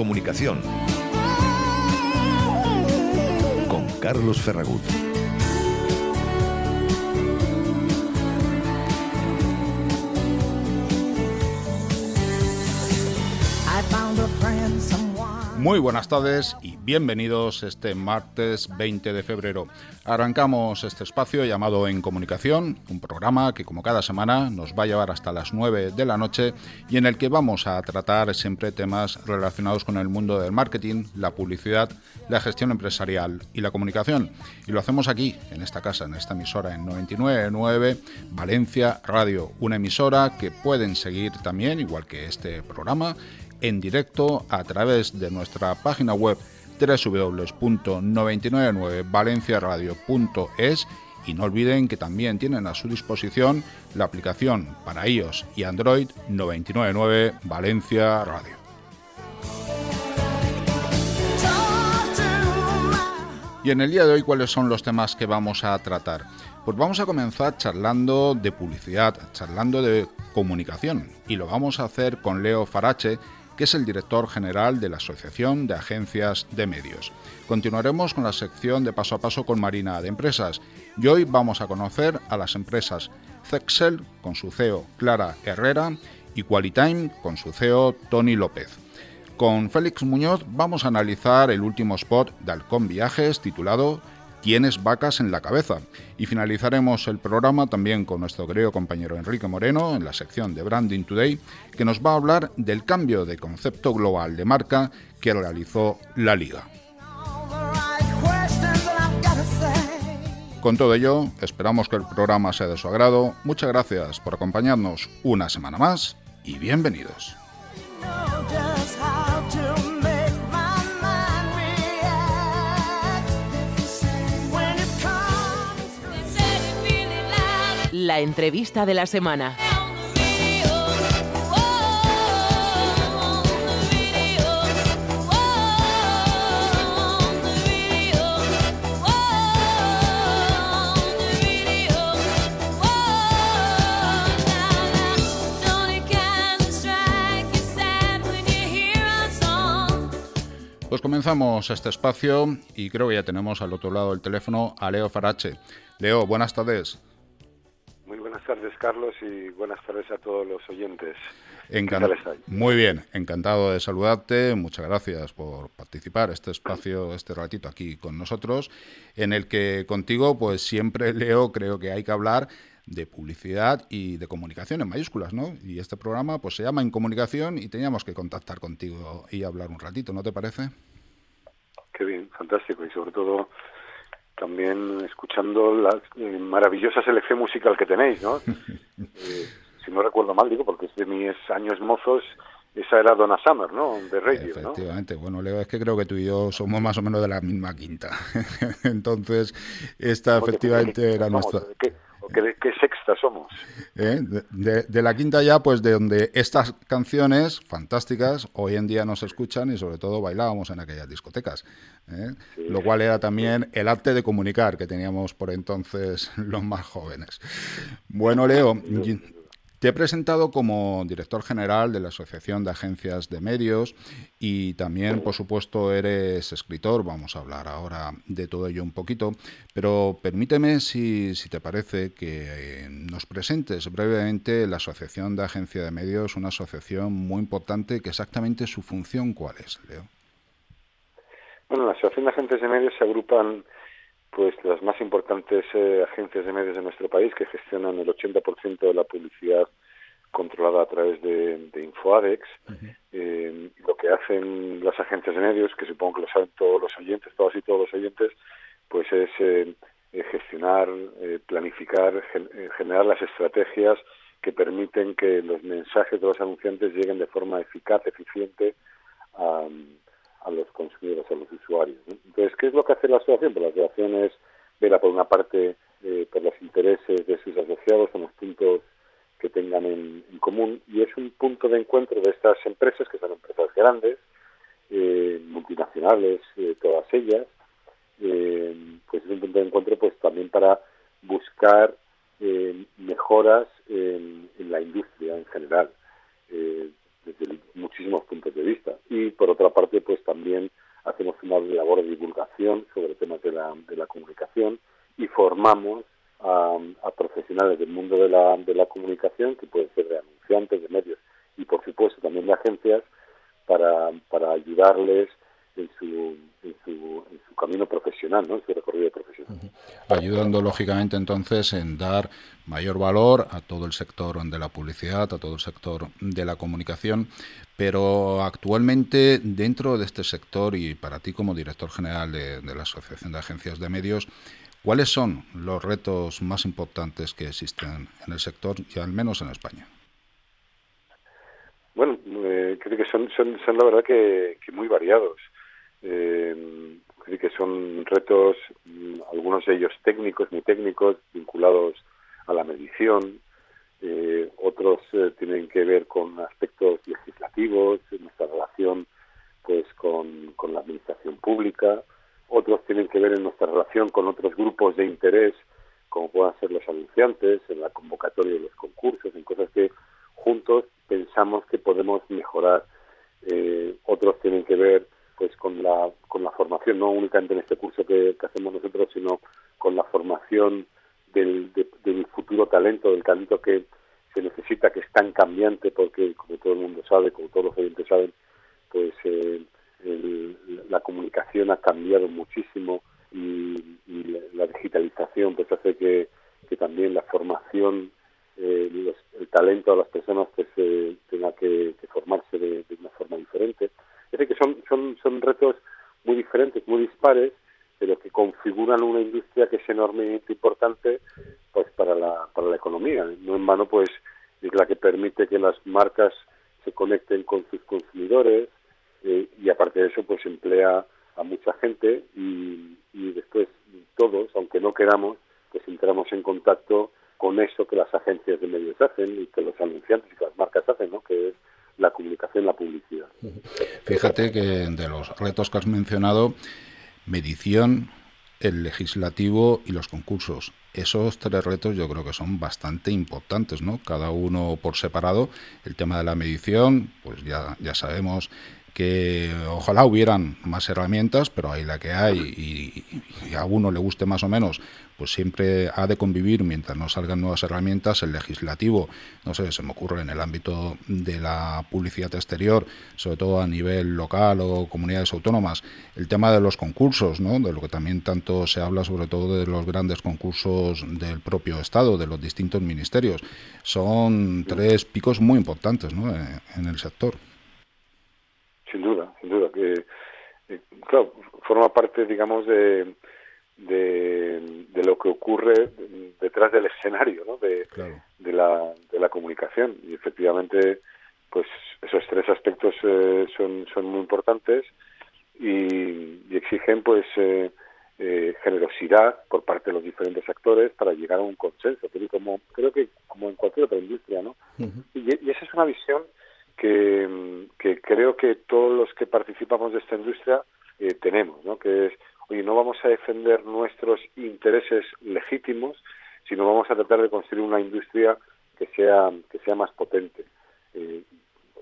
Comunicación. Con Carlos Ferragut. Muy buenas tardes y bienvenidos este martes 20 de febrero. Arrancamos este espacio llamado En Comunicación, un programa que como cada semana nos va a llevar hasta las 9 de la noche y en el que vamos a tratar siempre temas relacionados con el mundo del marketing, la publicidad, la gestión empresarial y la comunicación. Y lo hacemos aquí, en esta casa, en esta emisora, en 99.9 Valencia Radio, una emisora que pueden seguir también, igual que este programa, en directo a través de nuestra página web www.999valenciaradio.es y no olviden que también tienen a su disposición la aplicación para iOS y Android 999 Valencia Radio. Y en el día de hoy, ¿cuáles son los temas que vamos a tratar? Pues vamos a comenzar charlando de publicidad, charlando de comunicación. Y lo vamos a hacer con Leo Farache, que es el director general de la Asociación de Agencias de Medios. Continuaremos con la sección de paso a paso con Marina de Empresas y hoy vamos a conocer a las empresas Zexel con su CEO Clara Herrera y Qualitime con su CEO Tony López. Con Félix Muñoz vamos a analizar el último spot de Alcón Viajes titulado Tienes vacas en la cabeza. Y finalizaremos el programa también con nuestro querido compañero Enrique Moreno en la sección de Branding Today, que nos va a hablar del cambio de concepto global de marca que realizó la liga. Con todo ello, esperamos que el programa sea de su agrado. Muchas gracias por acompañarnos una semana más y bienvenidos. La entrevista de la semana. Pues comenzamos este espacio y creo que ya tenemos al otro lado del teléfono a Leo Farache. Leo, buenas tardes. Buenas tardes, Carlos, y buenas tardes a todos los oyentes. Muy bien, encantado de saludarte. Muchas gracias por participar este espacio, este ratito aquí con nosotros, en el que contigo, pues siempre leo, creo que hay que hablar de publicidad y de comunicación en mayúsculas, ¿no? Y este programa, pues se llama En Comunicación y teníamos que contactar contigo y hablar un ratito, ¿no te parece? Qué bien, fantástico y sobre todo también escuchando la eh, maravillosa selección musical que tenéis, ¿no? Eh, si no recuerdo mal, digo, porque es de mis años mozos, esa era Donna Summer, ¿no? De radio, Efectivamente. Bueno, Leo, es que creo que tú y yo somos más o menos de la misma quinta. Entonces, esta efectivamente era nuestra... ¿Qué, sexta somos? ¿Eh? De, la quinta ya, pues de donde estas canciones fantásticas hoy en día nos escuchan y sobre todo bailábamos en aquellas discotecas. ¿eh? Lo cual era también el arte de comunicar que teníamos por entonces los más jóvenes. Bueno, Leo, te he presentado como director general de la Asociación de Agencias de Medios y también, por supuesto, eres escritor. Vamos a hablar ahora de todo ello un poquito, pero permíteme, si, si te parece, que eh, nos presentes brevemente la Asociación de Agencias de Medios, una asociación muy importante, que exactamente su función, ¿cuál es, Leo? Bueno, la Asociación de Agencias de Medios se agrupan pues las más importantes eh, agencias de medios de nuestro país que gestionan el 80% de la publicidad controlada a través de, de InfoAdex. Eh, lo que hacen las agencias de medios, que supongo que lo saben todos los oyentes, todos y todos los oyentes, pues es eh, gestionar, planificar, generar las estrategias que permiten que los mensajes de los anunciantes lleguen de forma eficaz, eficiente a, a los consumidores, a los usuarios. Entonces, ¿qué es lo que hace la asociación? Pues la asociación es vela por una parte eh, por los intereses de sus asociados en los puntos que tengan en, común y es un punto de encuentro de estas empresas, que son empresas grandes, eh, multinacionales, eh, todas ellas, pues es un punto de encuentro pues también para buscar mejoras en, en, la industria en general desde desde muchísimos puntos de vista. Y por otra parte, pues también hacemos una labor de divulgación sobre temas de de la comunicación y formamos a, profesionales del mundo de la, de la comunicación, que pueden ser de anunciantes, de medios y por supuesto también de agencias, para, para ayudarles en su, en su, en su camino profesional, ¿no? en su recorrido profesional. Ayudando lógicamente entonces en dar mayor valor a todo el sector de la publicidad, a todo el sector de la comunicación, pero actualmente dentro de este sector y para ti como director general de, la Asociación de Agencias de Medios, ¿cuáles son los retos más importantes que existen en el sector y al menos en España? Bueno, eh, creo que son, son, son la verdad que, muy variados. Eh, creo que son retos, mm, algunos de ellos técnicos, muy técnicos, vinculados a la medición. Eh, otros eh, tienen que ver con aspectos legislativos, nuestra relación pues con, con la administración pública. Otros tienen que ver en nuestra relación con otros grupos de interés, como puedan ser los anunciantes, en la convocatoria de los concursos, en cosas que juntos pensamos que podemos mejorar. Eh, otros tienen que ver pues con la con la formación no únicamente en este curso que, hacemos nosotros sino con la formación del, del futuro talento del talento que se necesita que es tan cambiante porque como todo el mundo sabe como todos los oyentes saben pues eh, la comunicación ha cambiado muchísimo y, la, digitalización pues hace que, que también la formación eh, el talento de las personas pues eh, tenga que, formarse de, de, una forma diferente. Es decir, que son, son, son retos muy diferentes, muy dispares, configuran una industria que es enormemente importante pues para la, para la economía. No en vano, pues, es la que permite que las marcas se conecten con sus consumidores eh, y aparte de eso, pues emplea a mucha gente y, y después todos, aunque no queramos, pues entramos en contacto con eso que las agencias de medios hacen y que los anunciantes y que las marcas hacen, ¿no? que es la comunicación, la publicidad. Fíjate que de los retos que has mencionado, medición, el legislativo y los concursos. Esos tres retos yo creo que son bastante importantes, ¿no? Cada uno por separado. El tema de la medición, pues ya, ya sabemos que ojalá hubieran más herramientas, pero hay la que hay y, a uno le guste más o menos, pues siempre ha de convivir mientras no salgan nuevas herramientas el legislativo. No sé, se me ocurre en el ámbito de la publicidad exterior, sobre todo a nivel local o comunidades autónomas, el tema de los concursos, ¿no? de lo que también tanto se habla, sobre todo de los grandes concursos del propio Estado, de los distintos ministerios. Son tres picos muy importantes ¿no? en el sector. Sin duda, sin duda. que eh, Claro, forma parte, digamos, de, de, lo que ocurre detrás del escenario ¿no? de, de, la, de la comunicación. Y efectivamente, pues esos tres aspectos eh, son, son muy importantes y, exigen, pues, eh, generosidad por parte de los diferentes actores para llegar a un consenso. Pero como, creo que como en cualquier otra industria, ¿no? y, y esa es una visión que, creo que todos los que participamos de esta industria eh, tenemos, ¿no? que es, oye, no vamos a defender nuestros intereses legítimos, sino vamos a tratar de construir una industria que sea, que sea más potente. Eh,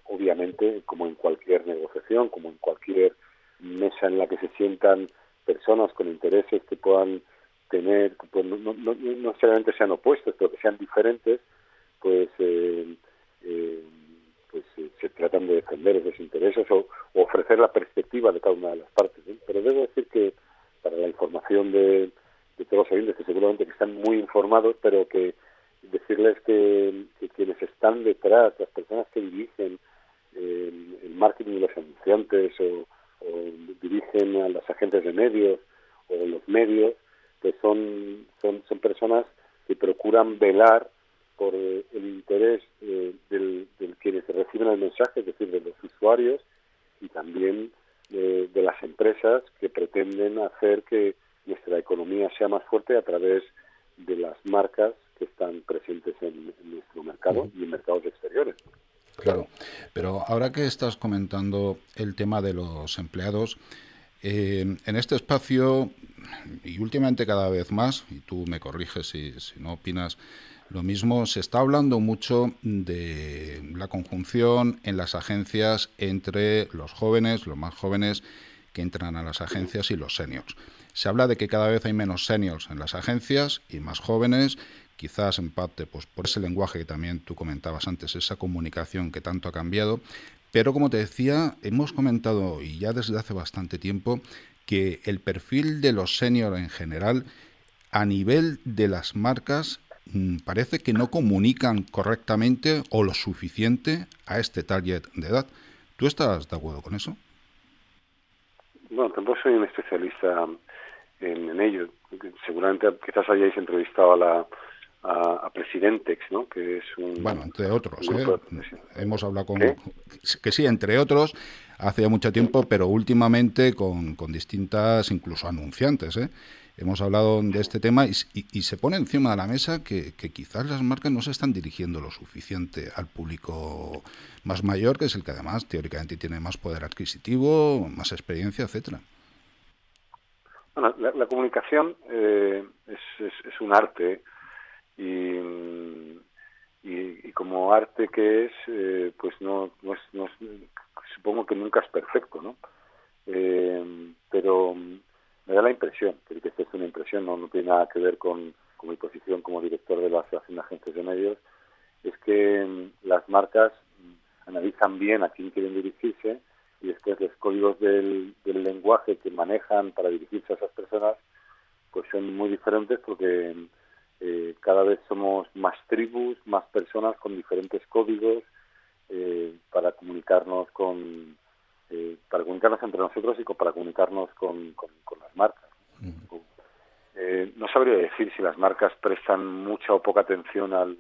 obviamente, como en cualquier negociación, como en cualquier mesa en la que se sientan personas con intereses que puedan tener, pues no, no, no, necesariamente sean opuestos, pero que sean diferentes, pues eh, eh pues eh, se tratan de defender esos intereses o, ofrecer la perspectiva de cada una de las partes. Pero debo decir que para la información de, todos los oyentes, que seguramente que están muy informados, pero que decirles que, quienes están detrás, las personas que dirigen eh, el marketing de los anunciantes o, dirigen a las agentes de medios o los medios, que son, son, son personas que procuran velar por eh, el interés eh, del, quienes reciben el mensaje, es decir, de los usuarios y también de, las empresas que pretenden hacer que nuestra economía sea más fuerte a través de las marcas que están presentes en, nuestro mercado y en mercados exteriores. Claro, pero ahora que estás comentando el tema de los empleados, eh, en este espacio, y últimamente cada vez más, y tú me corriges si, si no opinas lo mismo, se está hablando mucho de la conjunción en las agencias entre los jóvenes, los más jóvenes que entran a las agencias y los seniors. Se habla de que cada vez hay menos seniors en las agencias y más jóvenes, quizás en parte pues, por ese lenguaje que también tú comentabas antes, esa comunicación que tanto ha cambiado. Pero como te decía, hemos comentado y ya desde hace bastante tiempo que el perfil de los seniors en general a nivel de las marcas parece que no comunican correctamente o lo suficiente a este target de edad. ¿Tú estás de acuerdo con eso? Bueno, tampoco soy un especialista en, ello. Seguramente quizás hayáis entrevistado a la a, Presidentex, ¿no? Que es un bueno, entre otros. ¿eh? Hemos hablado con que sí, entre otros, hace ya mucho tiempo, pero últimamente con, con distintas, incluso anunciantes, ¿eh? Hemos hablado de este tema y, se pone encima de la mesa que, quizás las marcas no se están dirigiendo lo suficiente al público más mayor, que es el que además teóricamente tiene más poder adquisitivo, más experiencia, etcétera. Bueno, la, comunicación eh, es, un arte y, y, como arte que es, eh, pues no, no, supongo que nunca es perfecto, ¿no? Eh, pero me da la impresión, que esta es una impresión, no, no tiene nada que ver con, mi posición como director de la Asociación de Agentes de Medios, es que mm, las marcas mm, analizan bien a quién quieren dirigirse y después los códigos del, lenguaje que manejan para dirigirse a esas personas pues son muy diferentes porque mm, eh, cada vez somos más tribus, más personas con diferentes códigos eh, para comunicarnos con, eh, para comunicarnos entre nosotros y para comunicarnos con, las marcas. Eh, no sabría decir si las marcas prestan mucha o poca atención al,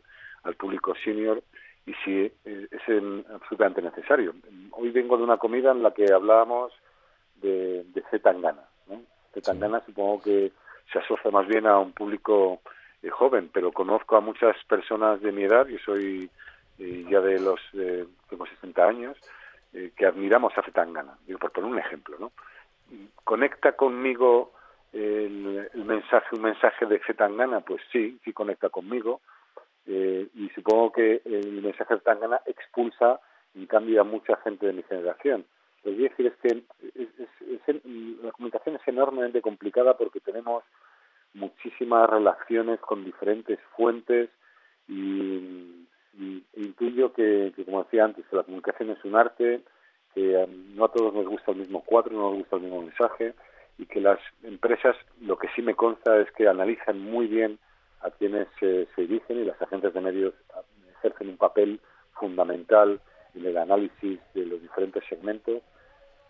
público senior y si eh, es absolutamente necesario. Hoy vengo de una comida en la que hablábamos de, de Zetangana. ¿no? Zetangana supongo que se asocia más bien a un público joven, pero conozco a muchas personas de mi edad, yo soy ya de los, tengo 60 años, eh, que admiramos a Zetangana, digo, por poner un ejemplo, ¿no? ¿Conecta conmigo el, mensaje, un mensaje de Zetangana? Pues sí, sí conecta conmigo, eh, y supongo que el mensaje de Zetangana expulsa, en cambio, a mucha gente de mi generación. Lo que quiero decir es que la comunicación es enormemente complicada porque tenemos muchísimas relaciones con diferentes fuentes y y intuyo que, como decía antes, que la comunicación es un arte, que um, no a todos nos gusta el mismo cuadro, no nos gusta el mismo mensaje, y que las empresas, lo que sí me consta es que analizan muy bien a quienes se dirigen y las agentes de medios ejercen un papel fundamental en el análisis de los diferentes segmentos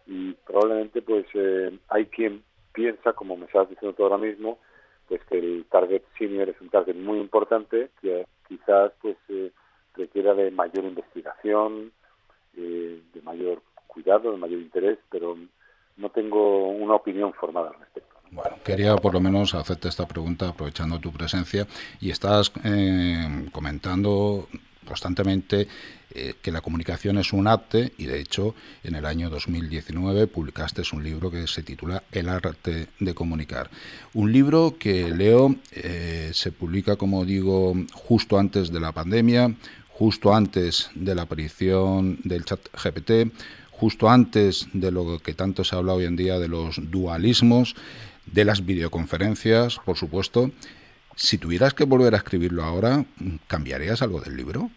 y probablemente pues eh, hay quien piensa, como me estás diciendo tú ahora mismo, pues que el target senior es un target muy importante que quizás pues eh, requiera de mayor investigación, eh, de mayor cuidado, de mayor interés, pero no tengo una opinión formada al respecto. Bueno, quería por lo menos hacerte esta pregunta aprovechando tu presencia y estás eh, comentando constantemente eh, que la comunicación es un arte y de hecho en el año 2019 publicaste un libro que se titula El arte de comunicar. Un libro que leo se publica como digo justo antes de la pandemia, justo antes de la aparición del chat GPT, justo antes de lo que tanto se habla hoy en día de los dualismos, de las videoconferencias, por supuesto. Si tuvieras que volver a escribirlo ahora, ¿cambiarías algo del libro?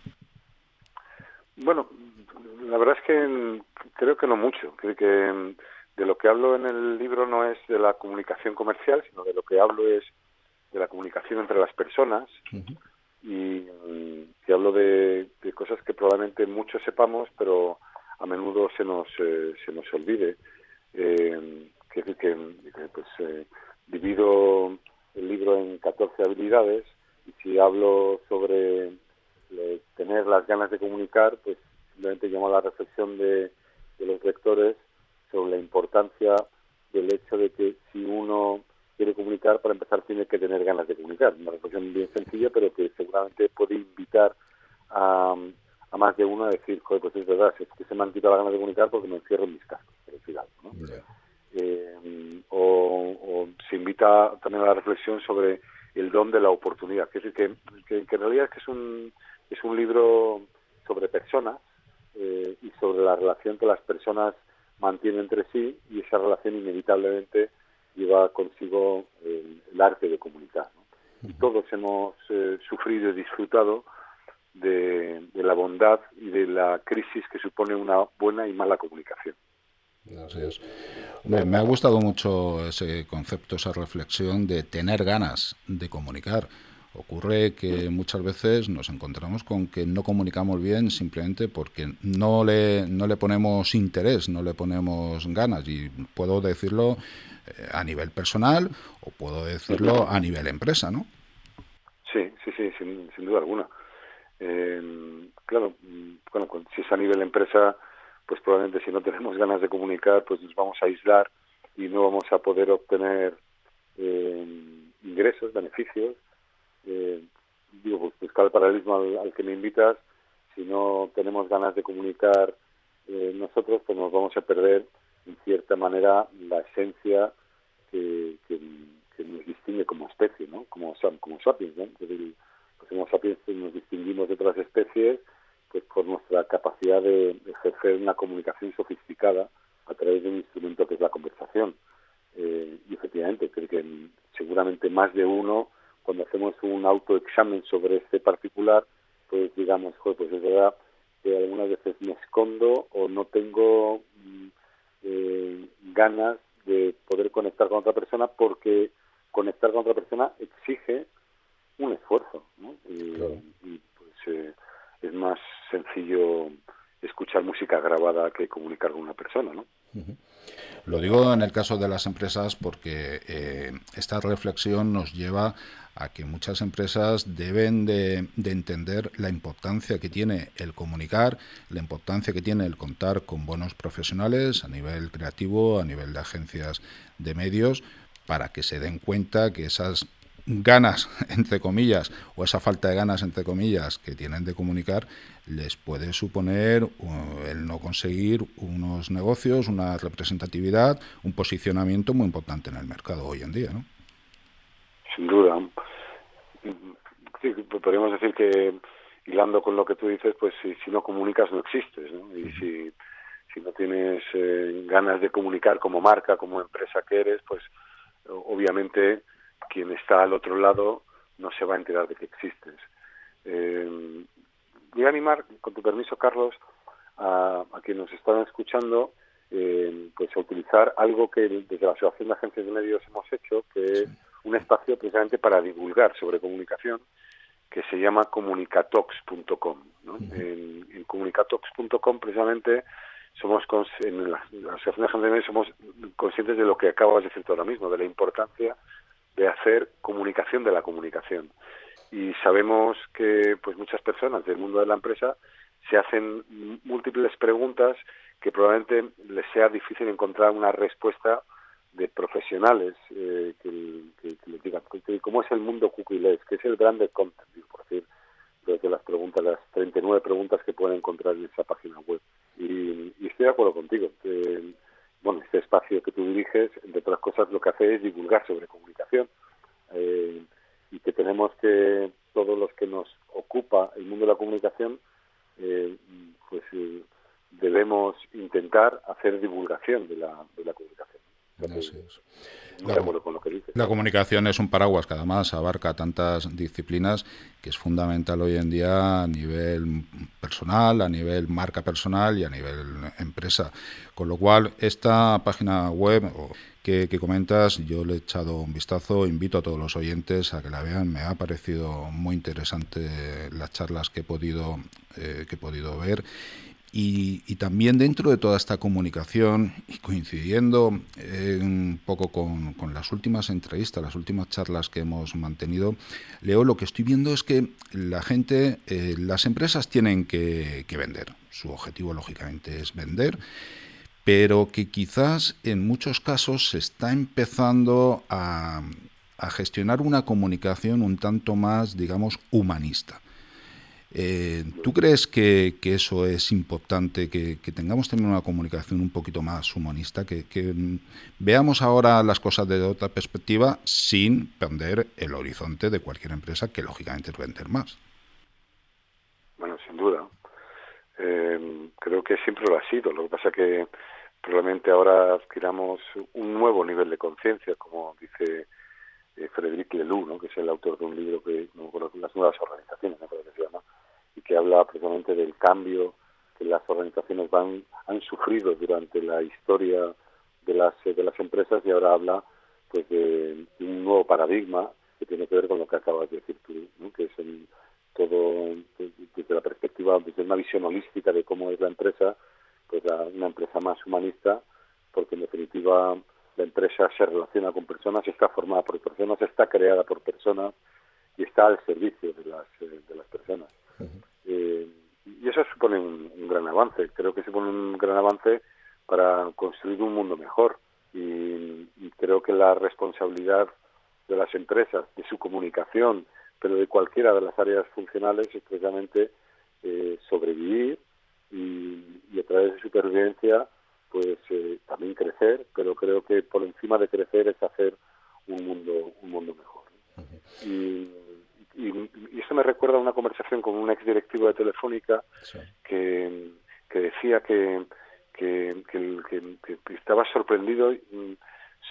Bueno, la verdad es que creo que no mucho. Creo que de lo que hablo en el libro no es de la comunicación comercial, sino de lo que hablo es de la comunicación entre las personas y que hablo de, cosas que probablemente muchos sepamos, pero a menudo se nos, eh, se nos olvide. Eh, que, que, pues, eh, divido el libro en 14 habilidades y si hablo sobre tener las ganas de comunicar, pues simplemente llamo a la reflexión de, de los lectores sobre la importancia del hecho de que si uno quiere comunicar, para empezar tiene que tener ganas de comunicar. Una reflexión bien sencilla, pero que seguramente puede invitar a, más de uno a decir, joder, pues es verdad, es que se me han quitado las ganas de comunicar porque me encierro en mis cascos, por decir algo. ¿no? Eh, o, se invita también a la reflexión sobre el don de la oportunidad. Es decir, que, que, en realidad es que es un, es un libro sobre personas eh, y sobre la relación que las personas mantienen entre sí y esa relación inevitablemente lleva consigo el, arte de comunicar. Y todos hemos eh, sufrido y disfrutado de, la bondad y de la crisis que supone una buena y mala comunicación. Me, ha gustado mucho ese concepto, esa reflexión de tener ganas de comunicar. Ocurre que muchas veces nos encontramos con que no comunicamos bien simplemente porque no le, no le ponemos interés, no le ponemos ganas. Y puedo decirlo eh, a nivel personal o puedo decirlo a nivel empresa, ¿no? Sí, sí, sí, sin, sin duda alguna. Eh, claro, bueno, si es a nivel empresa, pues probablemente si no tenemos ganas de comunicar, pues nos vamos a aislar y no vamos a poder obtener eh, ingresos, beneficios. Eh, digo, pues buscar el paralelismo al, que me invitas, si no tenemos ganas de comunicar eh, nosotros, pues nos vamos a perder en cierta manera la esencia que, que, nos distingue como especie, ¿no? Como, como sapiens, ¿no? como sapiens nos distinguimos de otras especies pues por nuestra capacidad de ejercer una comunicación sofisticada a través de un instrumento que es la conversación. Eh, y efectivamente, creo que seguramente más de uno, cuando hacemos un autoexamen sobre este particular, pues digamos, pues es verdad que algunas veces me escondo o no tengo mm, eh, ganas de poder conectar con otra persona porque conectar con otra persona exige un esfuerzo, ¿no? Y, pues eh, es más sencillo escuchar música grabada que comunicar con una persona, ¿no? Lo digo en el caso de las empresas porque eh, esta reflexión nos lleva a que muchas empresas deben de, de, entender la importancia que tiene el comunicar, la importancia que tiene el contar con buenos profesionales a nivel creativo, a nivel de agencias de medios, para que se den cuenta que esas ganas, entre comillas, o esa falta de ganas, entre comillas, que tienen de comunicar, les puede suponer uh, el no conseguir unos negocios, una representatividad, un posicionamiento muy importante en el mercado hoy en día, ¿no? Sin duda. Sí, podríamos decir que, hilando con lo que tú dices, pues si, si no comunicas no existes, ¿no? Y si, si no tienes eh, ganas de comunicar como marca, como empresa que eres, pues obviamente quien está al otro lado no se va a enterar de que existes. Eh, voy a animar, con tu permiso, Carlos, a, a quienes nos están escuchando, eh, pues a utilizar algo que desde la Asociación de Agencias de Medios hemos hecho, que es un espacio precisamente para divulgar sobre comunicación, que se llama comunicatox.com. En, en comunicatox.com precisamente somos en la, Asociación de Agencias de Medios somos conscientes de lo que acabas de decir ahora mismo, de la importancia de hacer comunicación de la comunicación. Y sabemos que pues muchas personas del mundo de la empresa se hacen múltiples preguntas que probablemente les sea difícil encontrar una respuesta de profesionales eh, que, les digan cómo es el mundo cookie-less, qué es el branded content, por decir, de las preguntas, las 39 preguntas que pueden encontrar en esa página web. Y, estoy de acuerdo contigo. Bueno, este espacio que tú diriges, entre otras cosas, lo que hace es divulgar sobre comunicación eh, y que tenemos que, todos los que nos ocupa el mundo de la comunicación, eh, pues eh, debemos intentar hacer divulgación de la, de la comunicación. La, comunicación es un paraguas que además abarca tantas disciplinas que es fundamental hoy en día a nivel personal, a nivel marca personal y a nivel empresa. Con lo cual, esta página web que, comentas, yo le he echado un vistazo, invito a todos los oyentes a que la vean. Me ha parecido muy interesante las charlas que he podido, eh, que he podido ver y, también dentro de toda esta comunicación y coincidiendo eh, un poco con, las últimas entrevistas, las últimas charlas que hemos mantenido, Leo, lo que estoy viendo es que la gente, eh, las empresas tienen que, vender. Su objetivo, lógicamente, es vender, pero que quizás en muchos casos se está empezando a gestionar una comunicación un tanto más, digamos, humanista eh, ¿Tú crees que, eso es importante, que, tengamos también una comunicación un poquito más humanista, que, mm, veamos ahora las cosas desde otra perspectiva sin perder el horizonte de cualquier empresa, que lógicamente es vender más? Bueno, sin duda. creo que siempre lo ha sido. Lo que pasa que probablemente ahora adquiramos un nuevo nivel de conciencia, como dice eh, Frédéric Lelou, ¿no? que es el autor de un libro que no recuerdo, las nuevas organizaciones, ¿no? creo que se llama, y que habla precisamente del cambio que las organizaciones van han sufrido durante la historia de las de las empresas y ahora habla pues de, un nuevo paradigma que tiene que ver con lo que acabas de decir tú, ¿no? que es el, todo desde la perspectiva, desde una visión holística de cómo es la empresa, pues una empresa más humanista, porque en definitiva la empresa se relaciona con personas, está formada por personas, está creada por personas y está al servicio de las, eh, de las personas. Eh, y eso supone un, un, gran avance, creo que supone un gran avance para construir un mundo mejor. Y, y creo que la responsabilidad de las empresas, de su comunicación, pero de cualquiera de las áreas funcionales es precisamente eh, sobrevivir y, y, a través de supervivencia pues eh, también crecer, pero creo que por encima de crecer es hacer un mundo un mundo mejor. Y, y, y, eso me recuerda a una conversación con un ex directivo de Telefónica sí. que, que decía que que, que, que, que estaba sorprendido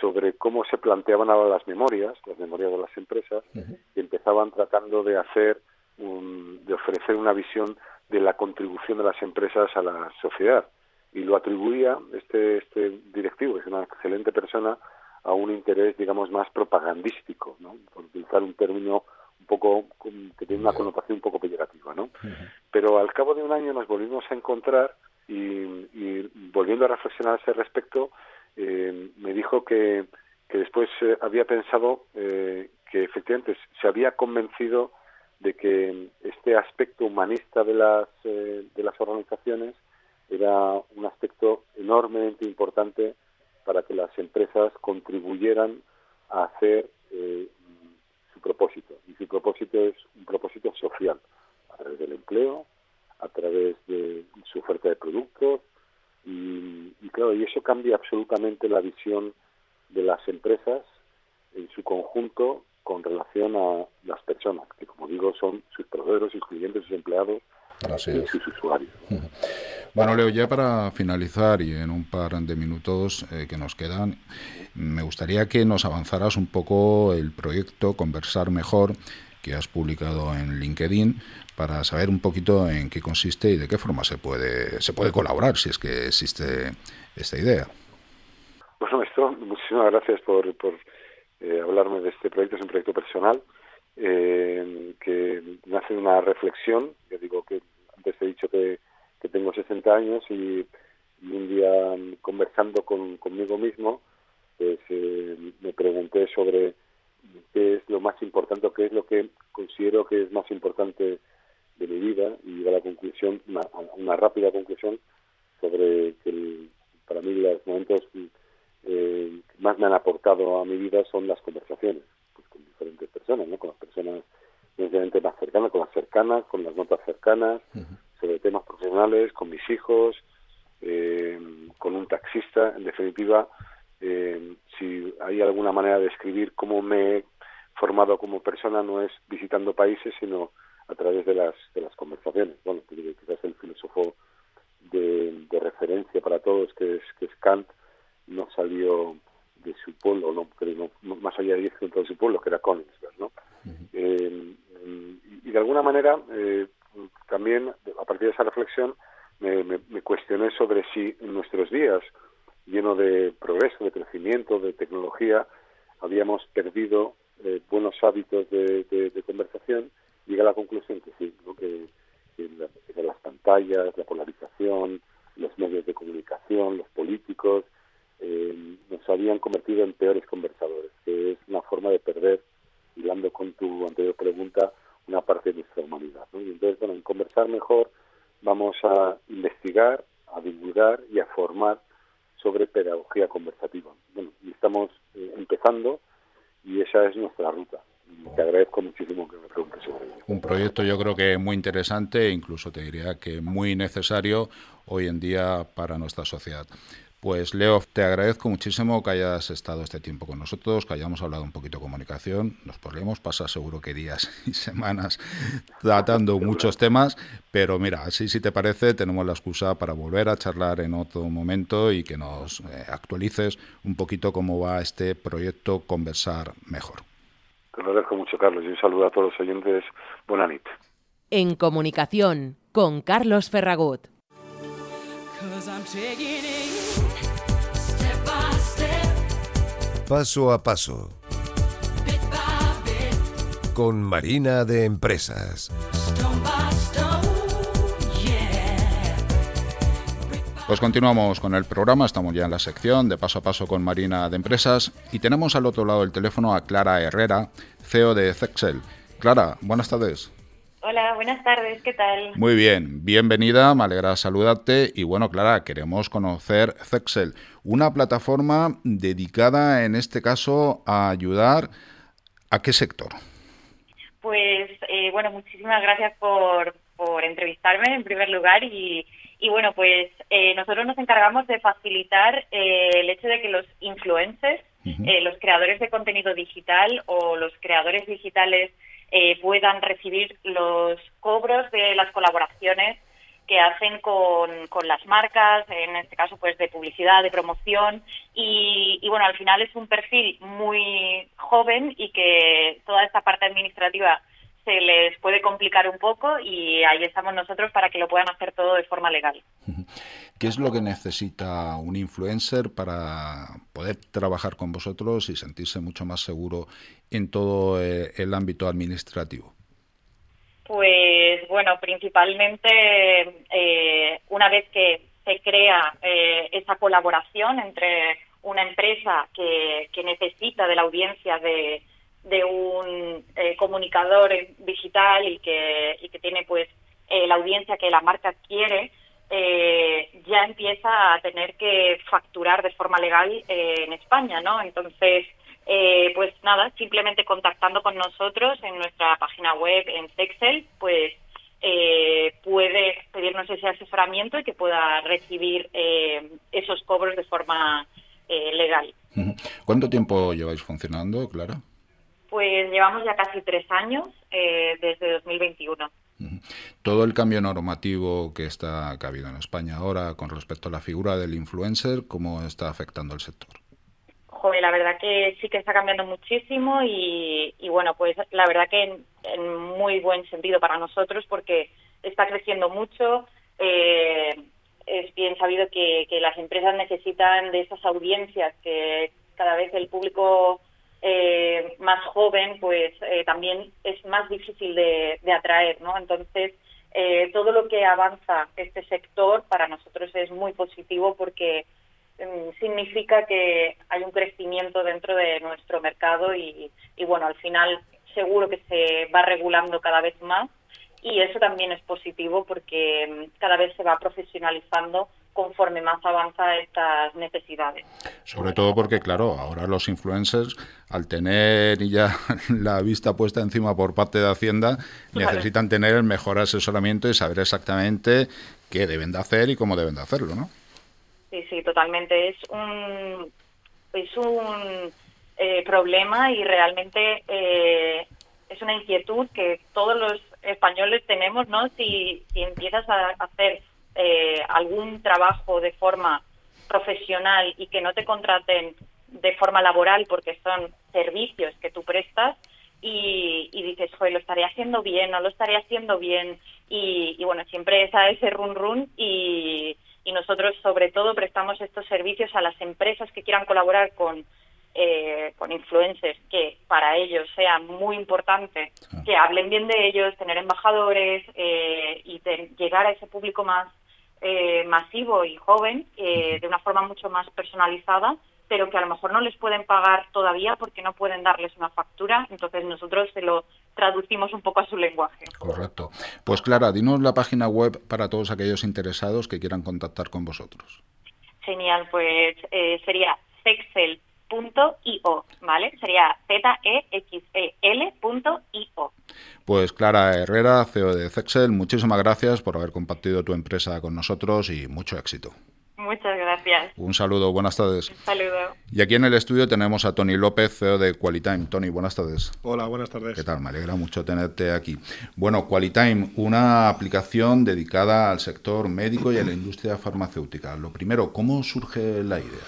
sobre cómo se planteaban ahora las memorias, las memorias de las empresas, uh -huh. y empezaban tratando de hacer, un, de ofrecer una visión de la contribución de las empresas a la sociedad. Y lo atribuía este, este directivo, que es una excelente persona, a un interés, digamos, más propagandístico, ¿no? por utilizar un término un poco que tiene una connotación un poco peyorativa. ¿no? Uh -huh. Pero al cabo de un año nos volvimos a encontrar y, y volviendo a reflexionar a ese respecto, eh, me dijo que, que después eh, había pensado eh, que efectivamente se había convencido de que este aspecto humanista de las, eh, de las organizaciones era un aspecto enormemente importante para que las empresas contribuyeran a hacer eh, propósito. Y su propósito es un propósito social, a través del empleo, a través de su oferta de productos, y, y, claro, y eso cambia absolutamente la visión de las empresas en su conjunto con relación a las personas, que como digo son sus proveedores, sus clientes, sus empleados Así y sus usuarios. Bueno, Leo, ya para finalizar y en un par de minutos eh, que nos quedan, me gustaría que nos avanzaras un poco el proyecto Conversar Mejor que has publicado en LinkedIn para saber un poquito en qué consiste y de qué forma se puede se puede colaborar si es que existe esta idea. Bueno, esto, muchísimas gracias por, por eh, hablarme de este proyecto. Es un proyecto personal eh, que nace de una reflexión. Yo digo que antes he dicho que, que tengo 60 años y, un día conversando con, conmigo mismo, pues eh, me pregunté sobre qué es lo más importante, qué es lo que considero que es más importante de mi vida y llegar a la conclusión, una, una rápida conclusión sobre que para mí los momentos eh, que más me han aportado a mi vida son las conversaciones pues, con diferentes personas, ¿no? con las personas evidentemente más cercanas, con las cercanas, con las notas cercanas, uh -huh. sobre temas profesionales, con mis hijos, eh, con un taxista, en definitiva, eh, si hay alguna manera de escribir cómo me he formado como persona, no es visitando países, sino a través de las de las conversaciones. Bueno, quizás el filósofo de, de referencia para todos, que es, que es Kant, no salió de su pueblo, no, no, más allá de ir de su pueblo, que era Königsberg, ¿no? Uh -huh. eh, y de alguna manera, eh, también a partir de esa reflexión, me, me, cuestioné sobre si en nuestros días, lleno de progreso, de crecimiento, de tecnología, habíamos perdido eh, buenos hábitos de, de, conversación llega a la conclusión que sí, ¿no? que, las pantallas, la polarización, los medios de comunicación, los políticos, eh, nos habían convertido en peores conversadores, que es una forma de perder, hilando con tu anterior pregunta, una parte de nuestra humanidad. Y entonces, bueno, en conversar mejor vamos a investigar, a divulgar y a formar sobre pedagogía conversativa. Bueno, y estamos eh, empezando y esa es nuestra ruta te agradezco muchísimo que me preguntes sobre ello. Un proyecto yo creo que muy interesante e incluso te diría que muy necesario hoy en día para nuestra sociedad. Pues Leo, te agradezco muchísimo que hayas estado este tiempo con nosotros, que hayamos hablado un poquito de comunicación. Nos podríamos pasar seguro que días y semanas tratando muchos temas, pero mira, así si te parece, tenemos la excusa para volver a charlar en otro momento y que nos eh, actualices un poquito cómo va este proyecto Conversar Mejor. Te lo agradezco mucho, Carlos, y un saludo a todos los oyentes. Buena nit. En comunicación con Carlos Ferragut. Paso a paso. Con Marina de Empresas. Pues continuamos con el programa, estamos ya en la sección de paso a paso con Marina de Empresas y tenemos al otro lado del teléfono a Clara Herrera, CEO de Zexel. Clara, buenas tardes. Hola, buenas tardes, ¿qué tal? Muy bien, bienvenida, me alegra saludarte y bueno, Clara, queremos conocer Zexel, una plataforma dedicada en este caso a ayudar a qué sector. Pues eh, bueno, muchísimas gracias por, por entrevistarme en primer lugar y, y bueno, pues eh, nosotros nos encargamos de facilitar eh, el hecho de que los influencers, eh, los creadores de contenido digital o los creadores digitales eh, puedan recibir los cobros de las colaboraciones que hacen con, con, las marcas, en este caso pues de publicidad, de promoción y, y, bueno, al final es un perfil muy joven y que toda esta parte administrativa se les puede complicar un poco y ahí estamos nosotros para que lo puedan hacer todo de forma legal. ¿Qué es lo que necesita un influencer para poder trabajar con vosotros y sentirse mucho más seguro en todo eh, el ámbito administrativo? Pues bueno, principalmente eh, una vez que se crea eh, esa colaboración entre una empresa que, que necesita de la audiencia de, de un eh, comunicador digital y que, y que tiene pues eh, la audiencia que la marca quiere, eh, ya empieza a tener que facturar de forma legal eh, en España, ¿no? Entonces, eh, pues nada, simplemente contactando con nosotros en nuestra página web en Texel, pues eh, puede pedirnos ese asesoramiento y que pueda recibir eh, esos cobros de forma eh, legal. ¿Cuánto tiempo lleváis funcionando, Clara? Pues llevamos ya casi tres años, desde 2021. Todo el cambio normativo que está que ha habido en España ahora con respecto a la figura del influencer, ¿cómo está afectando el sector? Joder, la verdad que sí que está cambiando muchísimo y, y bueno, pues la verdad que en, muy buen sentido para nosotros porque está creciendo mucho. Eh, es bien sabido que, las empresas necesitan de esas audiencias que cada vez el público eh, más joven, pues eh, también es más difícil de, de atraer, ¿no? Entonces, eh, todo lo que avanza este sector para nosotros es muy positivo porque significa que hay un crecimiento dentro de nuestro mercado y, y, bueno, al final seguro que se va regulando cada vez más y eso también es positivo porque mm, cada vez se va profesionalizando conforme más avanza estas necesidades. Sobre todo porque, claro, ahora los influencers, al tener ya la vista puesta encima por parte de Hacienda, claro. necesitan tener el mejor asesoramiento y saber exactamente qué deben de hacer y cómo deben de hacerlo, ¿no? Sí, sí, totalmente. Es un, es un eh, problema y realmente eh, es una inquietud que todos los españoles tenemos, ¿no? Si, si empiezas a hacer eh, algún trabajo de forma profesional y que no te contraten de forma laboral porque son servicios que tú prestas y, y dices, joder, lo estaré haciendo bien, no lo estaré haciendo bien y, y bueno, siempre es ese run run y, y nosotros sobre todo prestamos estos servicios a las empresas que quieran colaborar con eh, con influencers que para ellos sea muy importante que hablen bien de ellos, tener embajadores eh, y de, llegar a ese público más eh, masivo y joven eh, de una forma mucho más personalizada, pero que a lo mejor no les pueden pagar todavía porque no pueden darles una factura, entonces nosotros se lo traducimos un poco a su lenguaje. Correcto. Pues Clara, dinos la página web para todos aquellos interesados que quieran contactar con vosotros. Genial, pues eh, sería sexel .io, ¿vale? Sería Z-E-X-E-L.io. Pues Clara Herrera, CEO de Zexel, muchísimas gracias por haber compartido tu empresa con nosotros y mucho éxito. Muchas gracias. Un saludo, buenas tardes. Un saludo. Y aquí en el estudio tenemos a Tony López, CEO de Qualitime. Tony, buenas tardes. Hola, buenas tardes. ¿Qué tal? Me alegra mucho tenerte aquí. Bueno, Qualitime, una aplicación dedicada al sector médico y a la industria farmacéutica. Lo primero, ¿cómo surge la idea?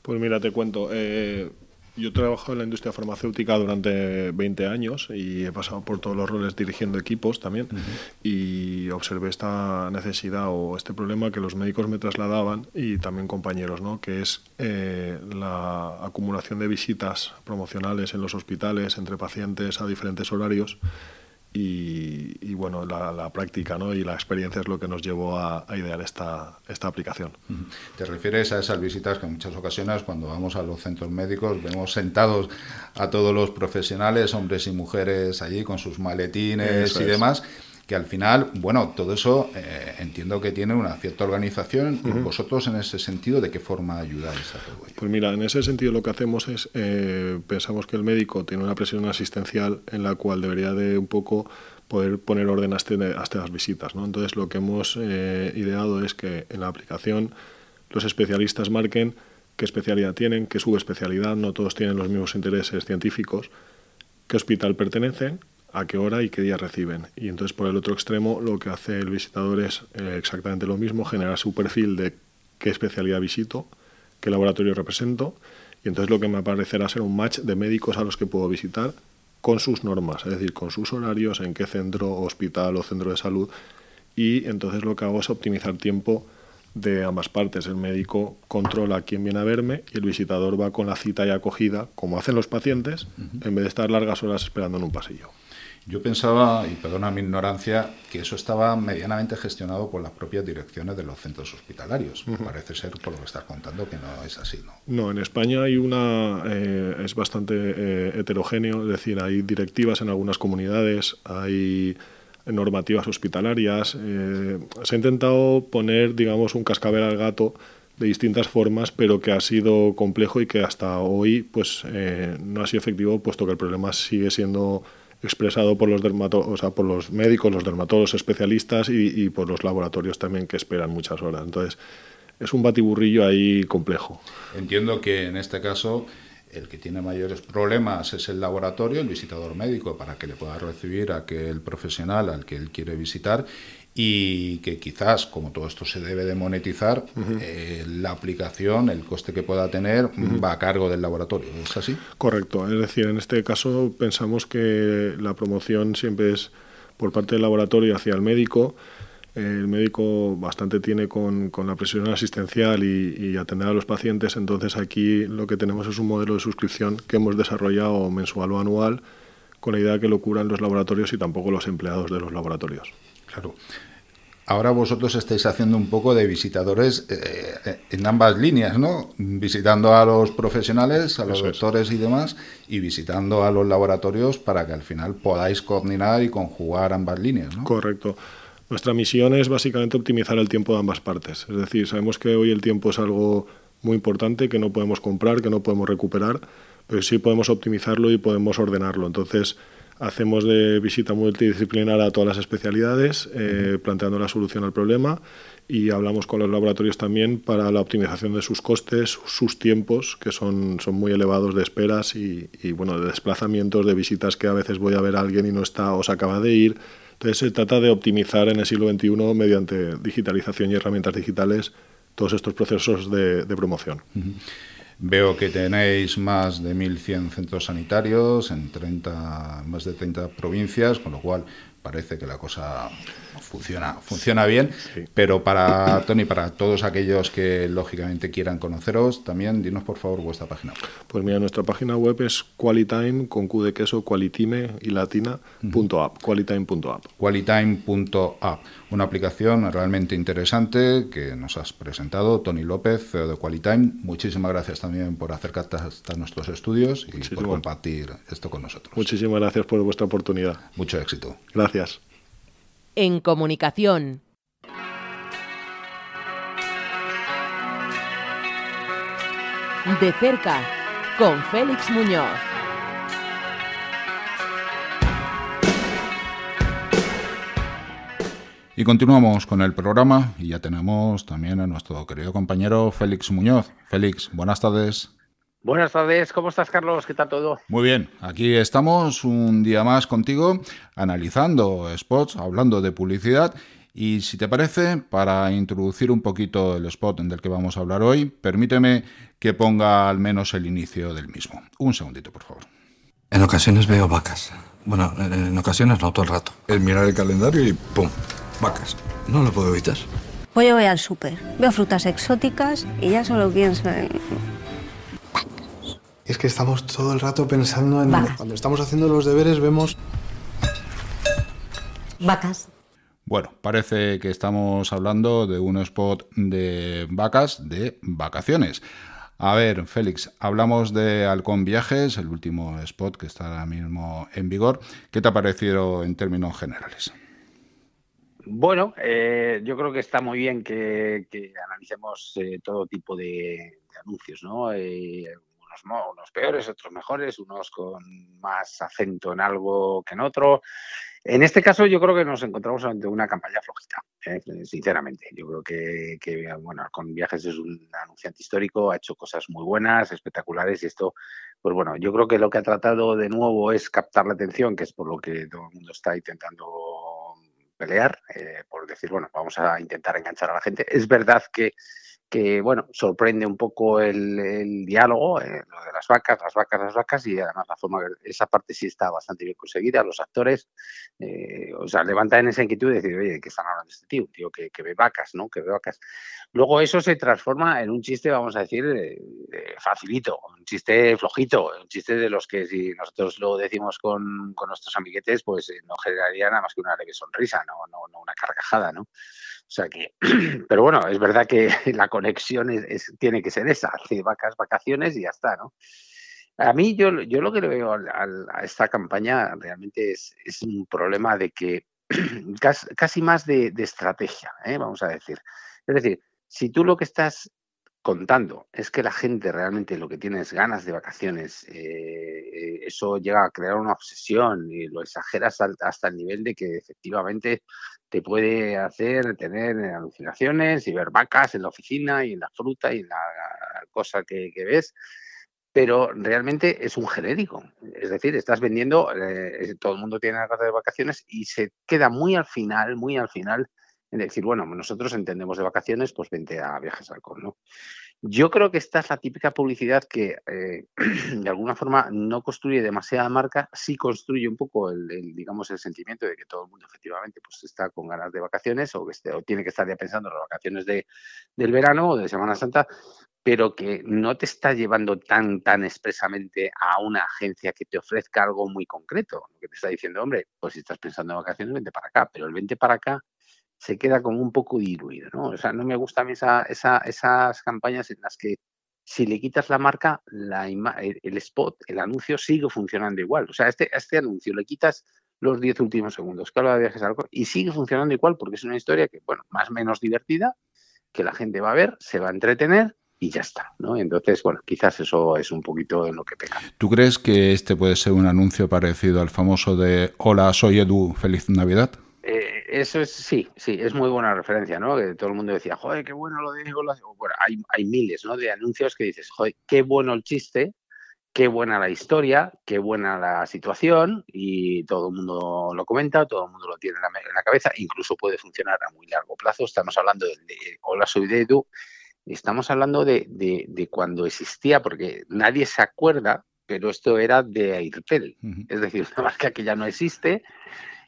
Pues mira, te cuento. Eh, yo trabajo en la industria farmacéutica durante 20 años y he pasado por todos los roles dirigiendo equipos también y observé esta necesidad o este problema que los médicos me trasladaban y también compañeros, ¿no? que es eh, la acumulación de visitas promocionales en los hospitales entre pacientes a diferentes horarios y, bueno, la, práctica ¿no? y la experiencia es lo que nos llevó a, idear esta, esta aplicación. ¿Te refieres a esas visitas que en muchas ocasiones cuando vamos a los centros médicos vemos sentados a todos los profesionales, hombres y mujeres allí con sus maletines y demás? Que al final, bueno, todo eso eh, entiendo que tiene una cierta organización. ¿Vosotros en ese sentido de qué forma ayudáis a todo ello? Pues mira, en ese sentido lo que hacemos es, eh, pensamos que el médico tiene una presión asistencial en la cual debería de un poco poder poner orden a, este, estas visitas. ¿no? Entonces lo que hemos eh, ideado es que en la aplicación los especialistas marquen qué especialidad tienen, qué subespecialidad, no todos tienen los mismos intereses científicos, qué hospital pertenecen a qué hora y qué día reciben. Y entonces por el otro extremo lo que hace el visitador es eh, exactamente lo mismo, generar su perfil de qué especialidad visito, qué laboratorio represento, y entonces lo que me aparecerá ser un match de médicos a los que puedo visitar con sus normas, es decir, con sus horarios, en qué centro, hospital o centro de salud, y entonces lo que hago es optimizar tiempo de ambas partes. El médico controla quién viene a verme y el visitador va con la cita ya acogida, como hacen los pacientes, en vez de estar largas horas esperando en un pasillo. Yo pensaba, y perdona mi ignorancia, que eso estaba medianamente gestionado por las propias direcciones de los centros hospitalarios. Parece ser, por lo que estás contando, que no es así, ¿no? No, en España hay una, eh, es bastante eh, heterogéneo, es decir, hay directivas en algunas comunidades, hay normativas hospitalarias. Eh, se ha intentado poner, digamos, un cascabel al gato de distintas formas, pero que ha sido complejo y que hasta hoy pues no ha sido efectivo, puesto que el problema sigue siendo expresado por los, o sea, por los médicos, los dermatólogos especialistas y, por los laboratorios también que esperan muchas horas. Entonces, es un batiburrillo ahí complejo. Entiendo que en este caso el que tiene mayores problemas es el laboratorio, el visitador médico, para que le pueda recibir a aquel profesional al que él quiere visitar y que quizás, como todo esto se debe de monetizar, eh, la aplicación, el coste que pueda tener, va a cargo del laboratorio. ¿Es así? Correcto. Es decir, en este caso pensamos que la promoción siempre es por parte del laboratorio hacia el médico. El médico bastante tiene con, con la presión asistencial y, y, atender a los pacientes, entonces aquí lo que tenemos es un modelo de suscripción que hemos desarrollado mensual o anual con la idea que lo curan los laboratorios y tampoco los empleados de los laboratorios. Claro. Ahora vosotros estáis haciendo un poco de visitadores eh, en ambas líneas, ¿no? Visitando a los profesionales, a los doctores y demás, y visitando a los laboratorios para que al final podáis coordinar y conjugar ambas líneas, ¿no? Correcto. Nuestra misión es básicamente optimizar el tiempo de ambas partes. Es decir, sabemos que hoy el tiempo es algo muy importante que no podemos comprar, que no podemos recuperar, pero sí podemos optimizarlo y podemos ordenarlo. Entonces, Hacemos de visita multidisciplinar a todas las especialidades, eh, planteando la solución al problema y hablamos con los laboratorios también para la optimización de sus costes, sus tiempos, que son, son muy elevados de esperas y, bueno, de desplazamientos, de visitas que a veces voy a ver a alguien y no está o se acaba de ir. Entonces se trata de optimizar en el siglo XXI mediante digitalización y herramientas digitales todos estos procesos de, promoción. Veo que tenéis más de 1.100 centros sanitarios en 30, más de 30 provincias, con lo cual parece que la cosa funciona, funciona bien, pero para Tony, para todos aquellos que lógicamente quieran conoceros, también dinos por favor vuestra página web. Pues mira, nuestra página web es qualitime, con Q de queso, qualitime y latina, punto app, qualitime.app. Qualitime.app, una aplicación realmente interesante que nos has presentado, Tony López, CEO de Qualitime. Muchísimas gracias también por acercarte hasta nuestros estudios y por compartir esto con nosotros. Muchísimas gracias por vuestra oportunidad. Mucho éxito. Gracias en comunicación. De cerca, con Félix Muñoz. Y continuamos con el programa y ya tenemos también a nuestro querido compañero Félix Muñoz. Félix, buenas tardes. Buenas tardes, ¿cómo estás Carlos? ¿Qué tal todo? Muy bien, aquí estamos un día más contigo analizando spots, hablando de publicidad y si te parece, para introducir un poquito el spot del que vamos a hablar hoy, permíteme que ponga al menos el inicio del mismo. Un segundito, por favor. En ocasiones veo vacas. Bueno, en ocasiones no todo el rato. Es mirar el calendario y ¡pum! Vacas. No lo puedo evitar. Yo voy al súper, veo frutas exóticas y ya solo pienso en... Es que estamos todo el rato pensando en... Vacas. Cuando estamos haciendo los deberes vemos... Vacas. Bueno, parece que estamos hablando de un spot de vacas de vacaciones. A ver, Félix, hablamos de Halcón Viajes, el último spot que está ahora mismo en vigor. ¿Qué te ha parecido en términos generales? Bueno, eh, yo creo que está muy bien que, que analicemos eh, todo tipo de, de anuncios, ¿no? Eh, unos, peores, otros mejores, unos con más acento en algo que en otro. En este caso, yo creo que nos encontramos ante una campaña flojita, ¿eh? sinceramente. Yo creo que, que, bueno, con viajes es un anunciante histórico, ha hecho cosas muy buenas, espectaculares, y esto, pues bueno, yo creo que lo que ha tratado de nuevo es captar la atención, que es por lo que todo el mundo está intentando pelear, eh, por decir, bueno, vamos a intentar enganchar a la gente. Es verdad que, que bueno, sorprende un poco el, el diálogo, eh, lo de las vacas, las vacas, las vacas, y además la forma, esa parte sí está bastante bien conseguida, los actores, eh, o sea, levantan esa inquietud de decir, oye, ¿qué están hablando de este tío? Tío que, que ve vacas, ¿no? Que ve vacas. Luego eso se transforma en un chiste, vamos a decir, eh, eh, facilito, un chiste flojito, un chiste de los que si nosotros lo decimos con, con nuestros amiguetes, pues eh, no generaría nada más que una leve sonrisa, no, no, no una carcajada, ¿no? O sea que, pero bueno, es verdad que la conexión es, tiene que ser esa, hace vacas, vacaciones y ya está, ¿no? A mí yo, yo lo que le veo a esta campaña realmente es, es un problema de que casi más de, de estrategia, ¿eh? vamos a decir. Es decir, si tú lo que estás contando es que la gente realmente lo que tiene es ganas de vacaciones, eh, eso llega a crear una obsesión y lo exageras hasta el nivel de que efectivamente te puede hacer tener alucinaciones y ver vacas en la oficina y en la fruta y en la cosa que, que ves pero realmente es un genérico. Es decir, estás vendiendo, eh, todo el mundo tiene la carta de vacaciones y se queda muy al final, muy al final, en decir, bueno, nosotros entendemos de vacaciones, pues vente a viajes al ¿no? Yo creo que esta es la típica publicidad que eh, de alguna forma no construye demasiada marca, sí construye un poco el, digamos, el sentimiento de que todo el mundo efectivamente pues, está con ganas de vacaciones o, que esté, o tiene que estar ya pensando en las vacaciones de, del verano o de Semana Santa, pero que no te está llevando tan, tan expresamente a una agencia que te ofrezca algo muy concreto. Que te está diciendo, hombre, pues si estás pensando en vacaciones, vente para acá, pero el vente para acá se queda como un poco diluido, ¿no? O sea, no me gustan esa, esa, esas campañas en las que si le quitas la marca, la el, el, spot, el anuncio sigue funcionando igual. O sea, este, este anuncio le quitas los 10 últimos segundos que habla de viajes al y sigue funcionando igual porque es una historia que, bueno, más o menos divertida, que la gente va a ver, se va a entretener y ya está, ¿no? Entonces, bueno, quizás eso es un poquito en lo que pega. ¿Tú crees que este puede ser un anuncio parecido al famoso de Hola, soy Edu, feliz Navidad? Eh, eso es, sí, sí, es muy buena referencia, ¿no? Que todo el mundo decía, joder, qué bueno lo de Hola. Bueno, hay, hay miles, ¿no? De anuncios que dices, joder, qué bueno el chiste, qué buena la historia, qué buena la situación y todo el mundo lo comenta, todo el mundo lo tiene en la, en la cabeza, incluso puede funcionar a muy largo plazo. Estamos hablando de, de Hola, soy de Edu, estamos hablando de, de, de, cuando existía, porque nadie se acuerda, pero esto era de Airtel, uh -huh. es decir, una marca que ya no existe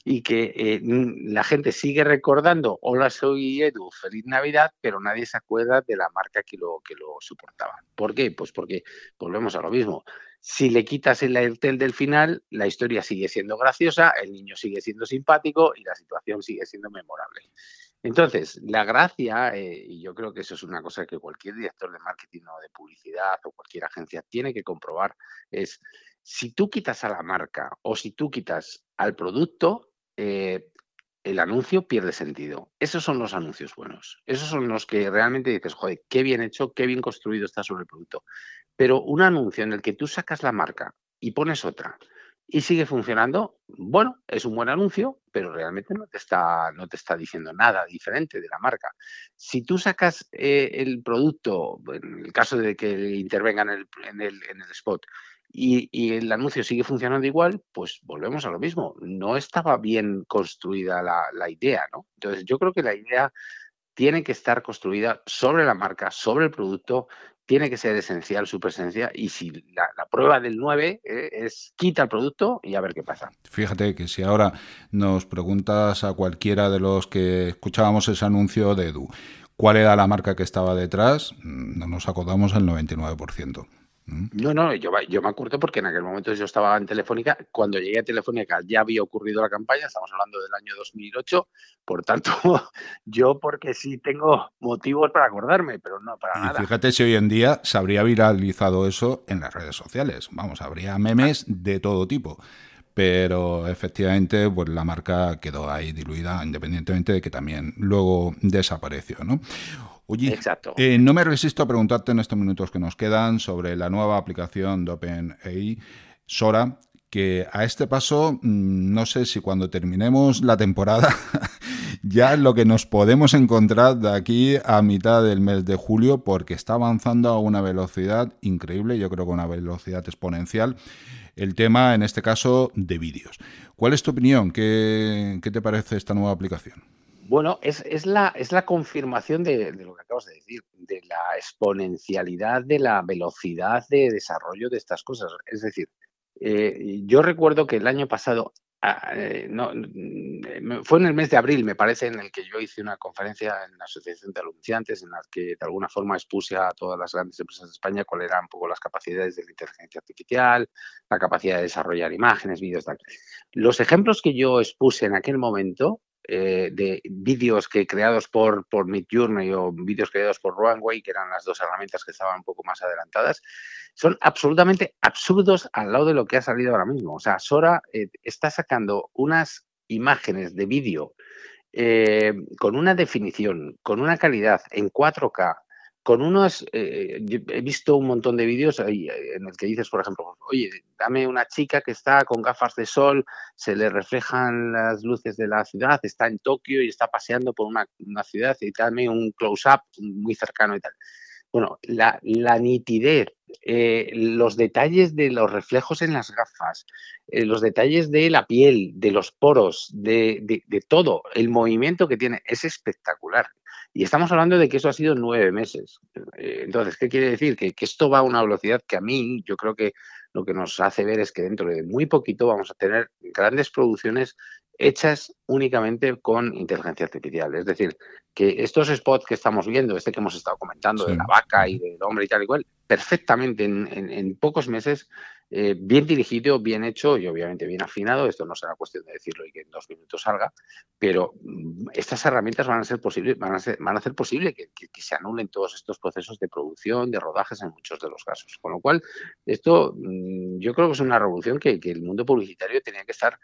y que eh, la gente sigue recordando, hola, soy Edu, feliz Navidad, pero nadie se acuerda de la marca que lo, que lo soportaba. ¿Por qué? Pues porque volvemos a lo mismo. Si le quitas el Airtel del final, la historia sigue siendo graciosa, el niño sigue siendo simpático y la situación sigue siendo memorable. Entonces, la gracia, eh, y yo creo que eso es una cosa que cualquier director de marketing o de publicidad o cualquier agencia tiene que comprobar, es si tú quitas a la marca o si tú quitas al producto, eh, el anuncio pierde sentido. Esos son los anuncios buenos. Esos son los que realmente dices, joder, qué bien hecho, qué bien construido está sobre el producto. Pero un anuncio en el que tú sacas la marca y pones otra, y sigue funcionando, bueno, es un buen anuncio, pero realmente no te está, no te está diciendo nada diferente de la marca. Si tú sacas eh, el producto, en el caso de que intervengan en el, en el, spot, y, el anuncio sigue funcionando igual, pues volvemos a lo mismo. No estaba bien construida la, idea, ¿no? Entonces, yo creo que la idea tiene que estar construida sobre la marca, sobre el producto tiene que ser esencial su presencia y si la, prueba del 9 eh, es quita el producto y a ver qué pasa. Fíjate que si ahora nos preguntas a cualquiera de los que escuchábamos ese anuncio de Edu, ¿cuál era la marca que estaba detrás? Mm, no nos acordamos el 99%. No, no, yo, yo me acuerdo porque en aquel momento yo estaba en Telefónica. Cuando llegué a Telefónica ya había ocurrido la campaña, estamos hablando del año 2008. Por tanto, yo porque sí tengo motivos para acordarme, pero no para nada. Fíjate si hoy en día se habría viralizado eso en las redes sociales. Vamos, habría memes de todo tipo. Pero efectivamente, pues la marca quedó ahí diluida, independientemente de que también luego desapareció, ¿no? Oye, Exacto. Eh, no me resisto a preguntarte en estos minutos que nos quedan sobre la nueva aplicación de OpenAI, Sora, que a este paso, mm, no sé si cuando terminemos la temporada, ya lo que nos podemos encontrar de aquí a mitad del mes de julio, porque está avanzando a una velocidad increíble, yo creo que una velocidad exponencial, el tema, en este caso, de vídeos. ¿Cuál es tu opinión? ¿Qué, qué te parece esta nueva aplicación? Bueno, es, la, es la confirmación de, lo que acabas de decir, de la exponencialidad de la velocidad de desarrollo de estas cosas. Es decir, eh, yo recuerdo que el año pasado, ah, eh, no, mm, fue en el mes de abril, me parece, en el que yo hice una conferencia en la Asociación de Anunciantes, en la que de alguna forma expuse a todas las grandes empresas de España cuáles eran un poco las capacidades de la inteligencia artificial, la capacidad de desarrollar imágenes, vídeos, tal. Los ejemplos que yo expuse en aquel momento eh, de vídeos que creados por, por Midjourney o vídeos creados por Runway, que eran las dos herramientas que estaban un poco más adelantadas, son absolutamente absurdos al lado de lo que ha salido ahora mismo. O sea, Sora eh, está sacando unas imágenes de vídeo eh, con una definición, con una calidad en 4K, con unos, eh, he visto un montón de vídeos en el que dices, por ejemplo, oye, dame una chica que está con gafas de sol, se le reflejan las luces de la ciudad, está en Tokio y está paseando por una, ciudad y dame un close-up muy cercano y tal. Bueno, la, nitidez, eh, los detalles de los reflejos en las gafas, eh, los detalles de la piel, de los poros, de todo, el movimiento que tiene, es espectacular. Y estamos hablando de que eso ha sido nueve meses. Eh, entonces, ¿qué quiere decir? Que, esto va a una velocidad que a mí, yo creo que lo que nos hace ver es que dentro de muy poquito vamos a tener grandes producciones hechas únicamente con inteligencia artificial. Es decir, que estos spots que estamos viendo, este que hemos estado comentando de la vaca y del hombre y tal y cual, perfectamente en pocos meses eh, bien dirigido, bien hecho y obviamente bien afinado. Esto no será cuestión de decirlo y que en dos minutos salga, pero mm, estas herramientas van a ser posibles, van a, van a hacer posible que, se anulen todos estos procesos de producción, de rodajes en muchos de los casos. Con lo cual, esto mm, yo creo que es una revolución que el mundo publicitario tenía que estar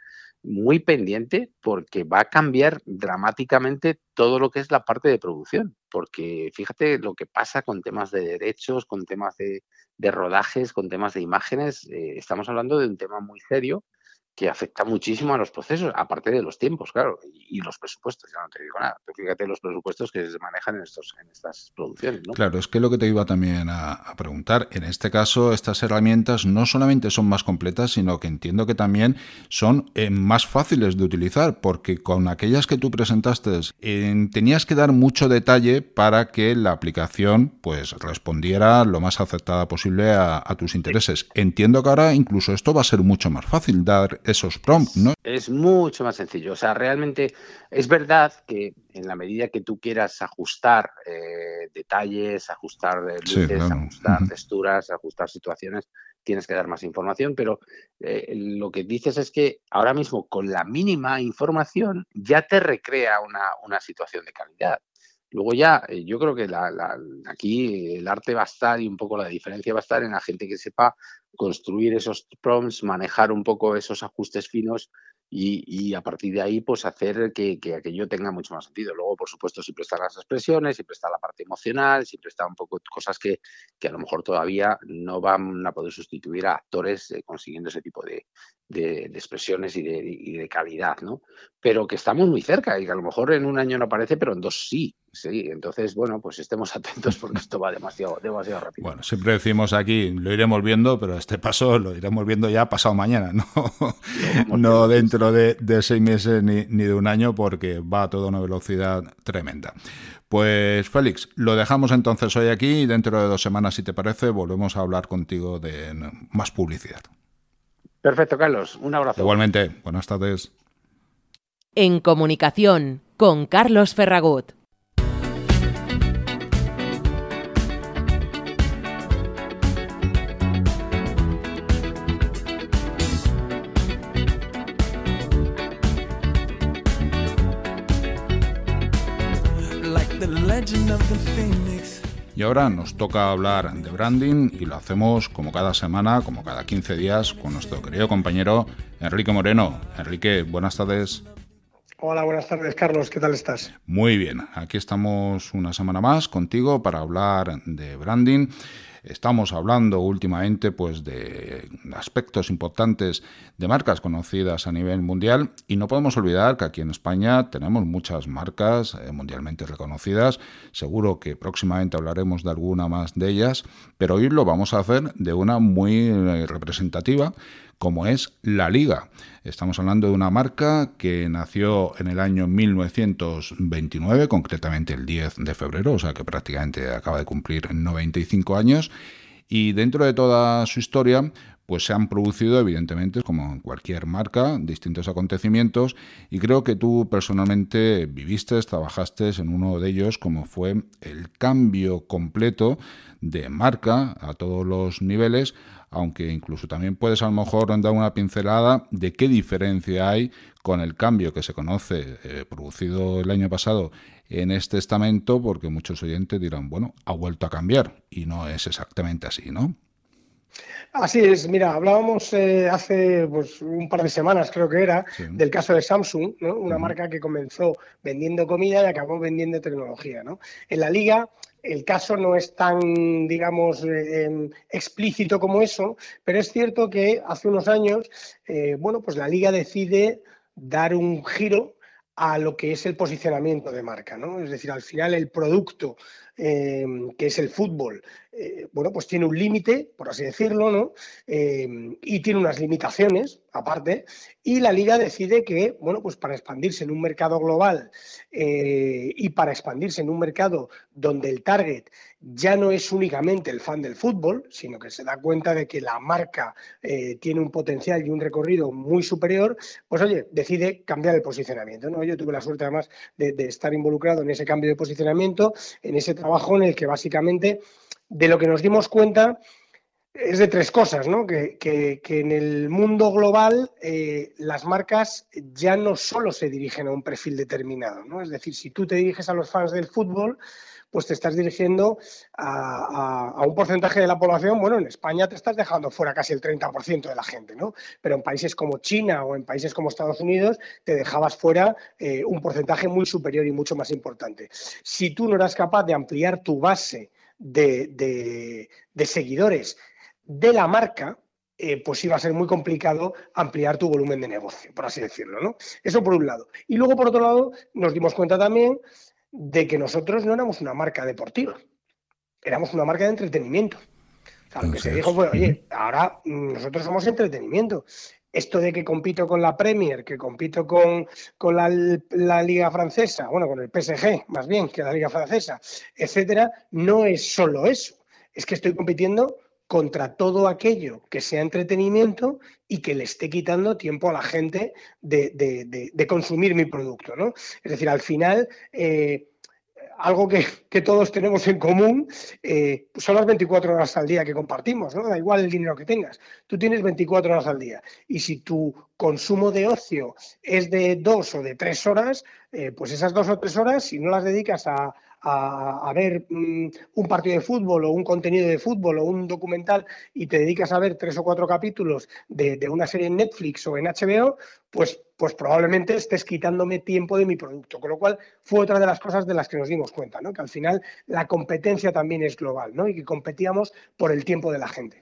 muy pendiente porque va a cambiar dramáticamente todo lo que es la parte de producción. Porque fíjate lo que pasa con temas de derechos, con temas de, rodajes, con temas de imágenes. Eh, estamos hablando de un tema muy serio que afecta muchísimo a los procesos, aparte de los tiempos, claro, y, los presupuestos, ya no te digo nada. fíjate los presupuestos que se manejan en, estos, en estas producciones. ¿no? Claro, es que lo que te iba también a, preguntar, en este caso, estas herramientas no solamente son más completas, sino que entiendo que también son eh, más fáciles de utilizar, porque con aquellas que tú presentaste eh, tenías que dar mucho detalle para que la aplicación pues respondiera lo más acertada posible a, a tus intereses. Entiendo que ahora incluso esto va a ser mucho más fácil, dar esos prompts, ¿no? Es mucho más sencillo. O sea, realmente es verdad que en la medida que tú quieras ajustar eh, detalles, ajustar eh, luces, ajustar texturas, ajustar situaciones, tienes que dar más información, pero eh, lo que dices es que ahora mismo con la mínima información ya te recrea una, una situación de calidad. Luego ya, yo creo que aquí el arte va a estar y un poco la diferencia va a estar en la gente que sepa construir esos prompts, manejar un poco esos ajustes finos y, a partir de ahí pues hacer que, aquello tenga mucho más sentido. Luego, por supuesto, siempre están las expresiones, siempre está la parte emocional, siempre está un poco cosas que, a lo mejor todavía no van a poder sustituir a actores eh, consiguiendo ese tipo de, de, expresiones y de, calidad, ¿no? Pero que estamos muy cerca y que a lo mejor en un año no aparece, pero en dos sí. Sí, entonces, bueno, pues estemos atentos porque esto va demasiado, demasiado rápido. Bueno, siempre decimos aquí, lo iremos viendo, pero este paso lo iremos viendo ya pasado mañana, no, no dentro de, seis meses ni, ni de un año, porque va a toda una velocidad tremenda. Pues Félix, lo dejamos entonces hoy aquí y dentro de dos semanas, si te parece, volvemos a hablar contigo de más publicidad. Perfecto, Carlos. Un abrazo. Igualmente. Buenas tardes. En comunicación con Carlos Ferragut. Y ahora nos toca hablar de branding y lo hacemos como cada semana, como cada 15 días, con nuestro querido compañero Enrique Moreno. Enrique, buenas tardes. Hola, buenas tardes, Carlos. ¿Qué tal estás? Muy bien. Aquí estamos una semana más contigo para hablar de branding. Estamos hablando últimamente pues, de aspectos importantes de marcas conocidas a nivel mundial y no podemos olvidar que aquí en España tenemos muchas marcas eh, mundialmente reconocidas. Seguro que próximamente hablaremos de alguna más de ellas, pero hoy lo vamos a hacer de una muy eh, representativa como es La Liga. Estamos hablando de una marca que nació en el año 1929, concretamente el 10 de febrero, o sea que prácticamente acaba de cumplir 95 años. Y dentro de toda su historia, pues se han producido, evidentemente, como en cualquier marca, distintos acontecimientos y creo que tú personalmente viviste, trabajaste en uno de ellos, como fue el cambio completo de marca a todos los niveles aunque incluso también puedes a lo mejor dar una pincelada de qué diferencia hay con el cambio que se conoce eh, producido el año pasado en este estamento, porque muchos oyentes dirán, bueno, ha vuelto a cambiar y no es exactamente así, ¿no? Así es, mira, hablábamos eh, hace pues, un par de semanas, creo que era, del caso de Samsung, una marca que comenzó vendiendo comida y acabó vendiendo tecnología. ¿no? En la liga el caso no es tan, digamos, eh, em, explícito como eso, pero es cierto que hace unos años, eh, bueno, pues la liga decide dar un giro a lo que es el posicionamiento de marca, ¿no? Es decir, al final el producto em, que es el fútbol, eh, bueno, pues tiene un límite, por así decirlo, ¿no? Em, y tiene unas limitaciones, aparte, y la liga decide que, bueno, pues para expandirse en un mercado global eh, y para expandirse en un mercado donde el target ya no es únicamente el fan del fútbol, sino que se da cuenta de que la marca eh, tiene un potencial y un recorrido muy superior, pues oye, decide cambiar el posicionamiento. ¿no? Yo tuve la suerte además de, de estar involucrado en ese cambio de posicionamiento, en ese trabajo en el que básicamente de lo que nos dimos cuenta es de tres cosas, ¿no? Que, en el mundo global eh, las marcas ya no solo se dirigen a un perfil determinado, ¿no? Es decir, si tú te diriges a los fans del fútbol, pues te estás dirigiendo a, un porcentaje de la población, bueno, en España te estás dejando fuera casi el 30% de la gente, ¿no? Pero en países como China o en países como Estados Unidos te dejabas fuera eh, un porcentaje muy superior y mucho más importante. Si tú no eras capaz de ampliar tu base de, seguidores de la marca, eh, pues iba a ser muy complicado ampliar tu volumen de negocio, por así decirlo, ¿no? Eso por un lado. Y luego, por otro lado, nos dimos cuenta también de que nosotros no éramos una marca deportiva, éramos una marca de entretenimiento. O sea, lo que se dijo fue, oye, ahora mm, nosotros somos entretenimiento esto de que compito con la Premier, que compito con, con la, Liga Francesa, bueno, con el PSG más bien que la Liga Francesa, etcétera, no es solo eso. Es que estoy compitiendo contra todo aquello que sea entretenimiento y que le esté quitando tiempo a la gente de, consumir mi producto. ¿no? Es decir, al final, eh, algo que, todos tenemos en común, eh, son las 24 horas al día que compartimos, ¿no? Da igual el dinero que tengas, tú tienes 24 horas al día. Y si tu consumo de ocio es de dos o de tres horas, eh, pues esas dos o tres horas, si no las dedicas a, a, ver mm, un partido de fútbol o un contenido de fútbol o un documental y te dedicas a ver tres o cuatro capítulos de, una serie en Netflix o en HBO, pues pues probablemente estés quitándome tiempo de mi producto. Con lo cual fue otra de las cosas de las que nos dimos cuenta, ¿no? que al final la competencia también es global ¿no? y que competíamos por el tiempo de la gente.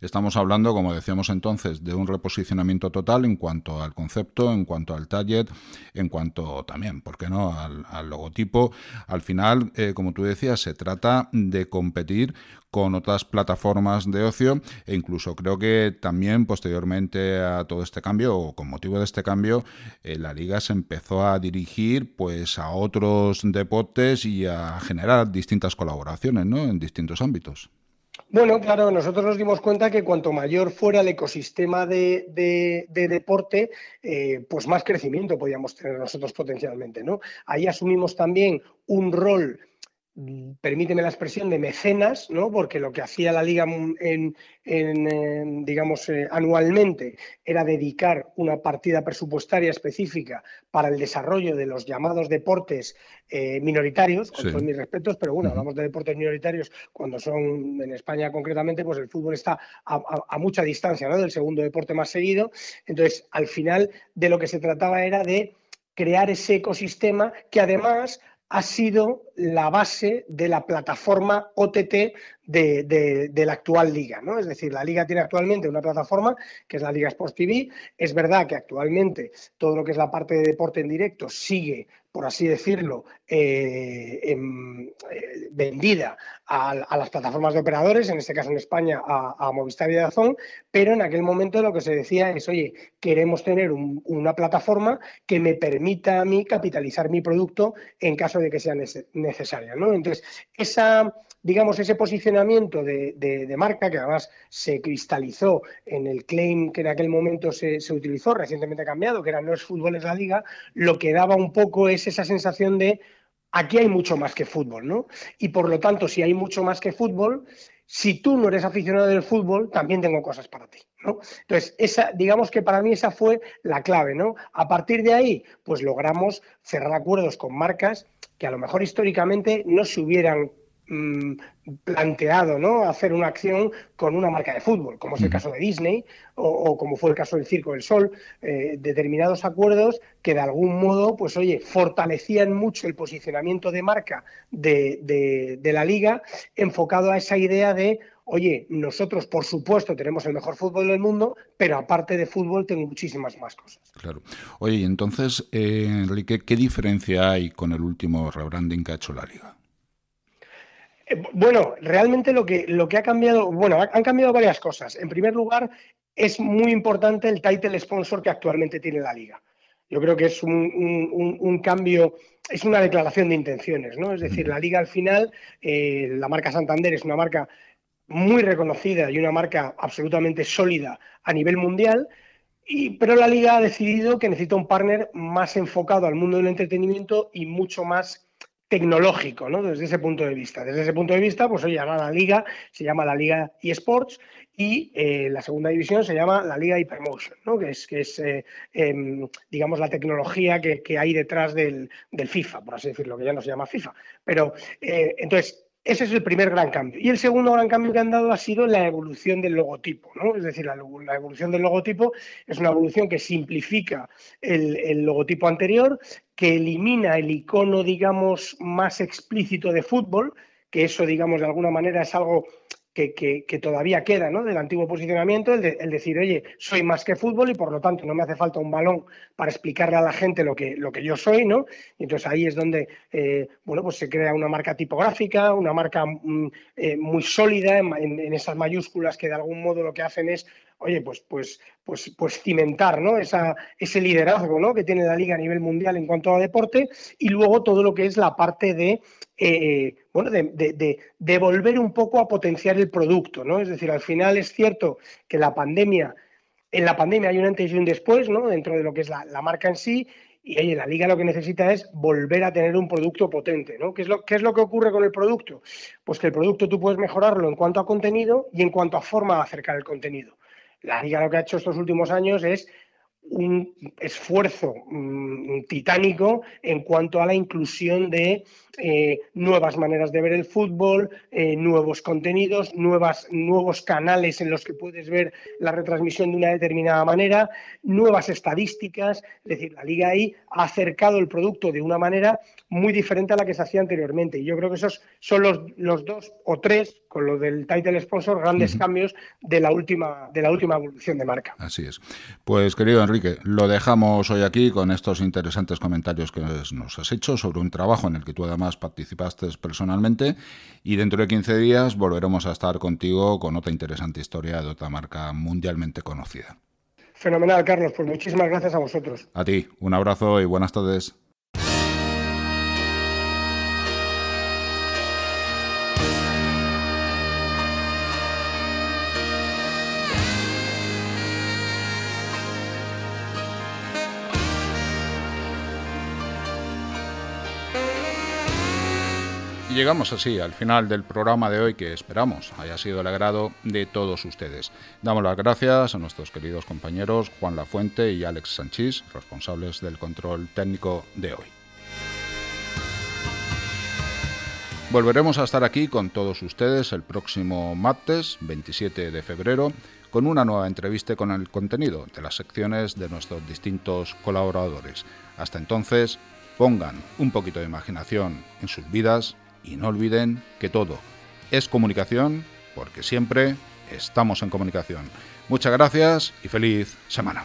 Estamos hablando, como decíamos entonces, de un reposicionamiento total en cuanto al concepto, en cuanto al target, en cuanto también, ¿por qué no?, al, logotipo. Al final, eh, como tú decías, se trata de competir con otras plataformas de ocio e incluso creo que también posteriormente a todo este cambio o con motivo de este cambio eh, la liga se empezó a dirigir pues a otros deportes y a generar distintas colaboraciones ¿no? en distintos ámbitos. Bueno, claro, nosotros nos dimos cuenta que cuanto mayor fuera el ecosistema de, deporte, eh, pues más crecimiento podíamos tener nosotros potencialmente, ¿no? Ahí asumimos también un rol permíteme la expresión, de mecenas, ¿no? porque lo que hacía la liga en, digamos, eh, anualmente era dedicar una partida presupuestaria específica para el desarrollo de los llamados deportes eh, minoritarios, con todos mis respetos, pero bueno, hablamos de deportes minoritarios cuando son, en España concretamente, pues el fútbol está a, mucha distancia ¿no? del segundo deporte más seguido. Entonces, al final de lo que se trataba era de crear ese ecosistema que además ha sido la base de la plataforma OTT de, la actual liga. ¿no? Es decir, la liga tiene actualmente una plataforma que es la Liga Sports TV. Es verdad que actualmente todo lo que es la parte de deporte en directo sigue por así decirlo, eh, eh, vendida a, las plataformas de operadores, en este caso en España a, Movistar y Dazón, pero en aquel momento lo que se decía es, oye, queremos tener una plataforma que me permita a mí capitalizar mi producto en caso de que sea necesaria. Entonces, esa digamos, ese posicionamiento de, marca, que además se cristalizó en el claim que en aquel momento se, utilizó, recientemente cambiado, que era no es fútbol, es la liga, lo que daba un poco es esa sensación de aquí hay mucho más que fútbol, ¿no? Y por lo tanto, si hay mucho más que fútbol, si tú no eres aficionado del fútbol, también tengo cosas para ti. ¿no? Entonces, esa, digamos que para mí esa fue la clave, ¿no? A partir de ahí, pues logramos cerrar acuerdos con marcas que a lo mejor históricamente no se hubieran Mm, planteado ¿no? hacer una acción con una marca de fútbol, como es el caso de Disney o, como fue el caso del Circo del Sol, eh, determinados acuerdos que de algún modo, pues oye, fortalecían mucho el posicionamiento de marca de, la liga enfocado a esa idea de, oye, nosotros por supuesto tenemos el mejor fútbol del mundo, pero aparte de fútbol tengo muchísimas más cosas. Claro. Oye, entonces, eh, Enrique, ¿qué diferencia hay con el último rebranding que ha hecho la liga? Eh, bueno, realmente lo que, lo que ha cambiado, bueno, han cambiado varias cosas. En primer lugar, es muy importante el title sponsor que actualmente tiene la liga. Yo creo que es un, cambio, es una declaración de intenciones, ¿no? Es decir, la liga al final, eh, la marca Santander es una marca muy reconocida y una marca absolutamente sólida a nivel mundial, y, pero la liga ha decidido que necesita un partner más enfocado al mundo del entretenimiento y mucho más tecnológico, ¿no? Desde ese punto de vista. Desde ese punto de vista, pues hoy ahora la liga se llama la Liga eSports y eh, la segunda división se llama la Liga Hypermotion, ¿no? Que es, que es eh, em, digamos, la tecnología que, hay detrás del, del, FIFA, por así decirlo, que ya no se llama FIFA. Pero, eh, entonces, ese es el primer gran cambio. Y el segundo gran cambio que han dado ha sido la evolución del logotipo. ¿no? Es decir, la, evolución del logotipo es una evolución que simplifica el, el, logotipo anterior, que elimina el icono, digamos, más explícito de fútbol, que eso, digamos, de alguna manera es algo que, todavía queda ¿no? del antiguo posicionamiento, el, decir, oye, soy más que fútbol y por lo tanto no me hace falta un balón para explicarle a la gente lo que, lo que yo soy, ¿no? Y entonces ahí es donde, eh, bueno, pues se crea una marca tipográfica, una marca mm, eh, muy sólida en, esas mayúsculas que de algún modo lo que hacen es oye, pues, pues, pues, pues cimentar ¿no? Esa, ese liderazgo ¿no? que tiene la liga a nivel mundial en cuanto a deporte y luego todo lo que es la parte de, eh, bueno, de, volver un poco a potenciar el producto. ¿no? Es decir, al final es cierto que la pandemia, en la pandemia hay un antes y un después ¿no? dentro de lo que es la, marca en sí y oye, la liga lo que necesita es volver a tener un producto potente, ¿no? ¿Qué es, lo, ¿Qué es lo que ocurre con el producto? Pues que el producto tú puedes mejorarlo en cuanto a contenido y en cuanto a forma de acercar el contenido. La liga lo que ha hecho estos últimos años es un esfuerzo mm, titánico en cuanto a la inclusión de eh, nuevas maneras de ver el fútbol, eh, nuevos contenidos, nuevas, nuevos canales en los que puedes ver la retransmisión de una determinada manera, nuevas estadísticas. Es decir, la Liga ahí ha acercado el producto de una manera muy diferente a la que se hacía anteriormente. Y yo creo que esos son los, los dos o tres, con lo del title sponsor, grandes cambios de la, última, de la última evolución de marca. Así es. Pues querido Enrique, lo dejamos hoy aquí con estos interesantes comentarios que nos has hecho sobre un trabajo en el que tú además participaste personalmente y dentro de 15 días volveremos a estar contigo con otra interesante historia de otra marca mundialmente conocida. Fenomenal, Carlos. Pues muchísimas gracias a vosotros. A ti, un abrazo y buenas tardes. Llegamos así al final del programa de hoy que esperamos haya sido el agrado de todos ustedes. Damos las gracias a nuestros queridos compañeros Juan Lafuente y Alex Sanchís, responsables del control técnico de hoy. Volveremos a estar aquí con todos ustedes el próximo martes 27 de febrero con una nueva entrevista con el contenido de las secciones de nuestros distintos colaboradores. Hasta entonces, pongan un poquito de imaginación en sus vidas y no olviden que todo es comunicación porque siempre estamos en comunicación. Muchas gracias y feliz semana.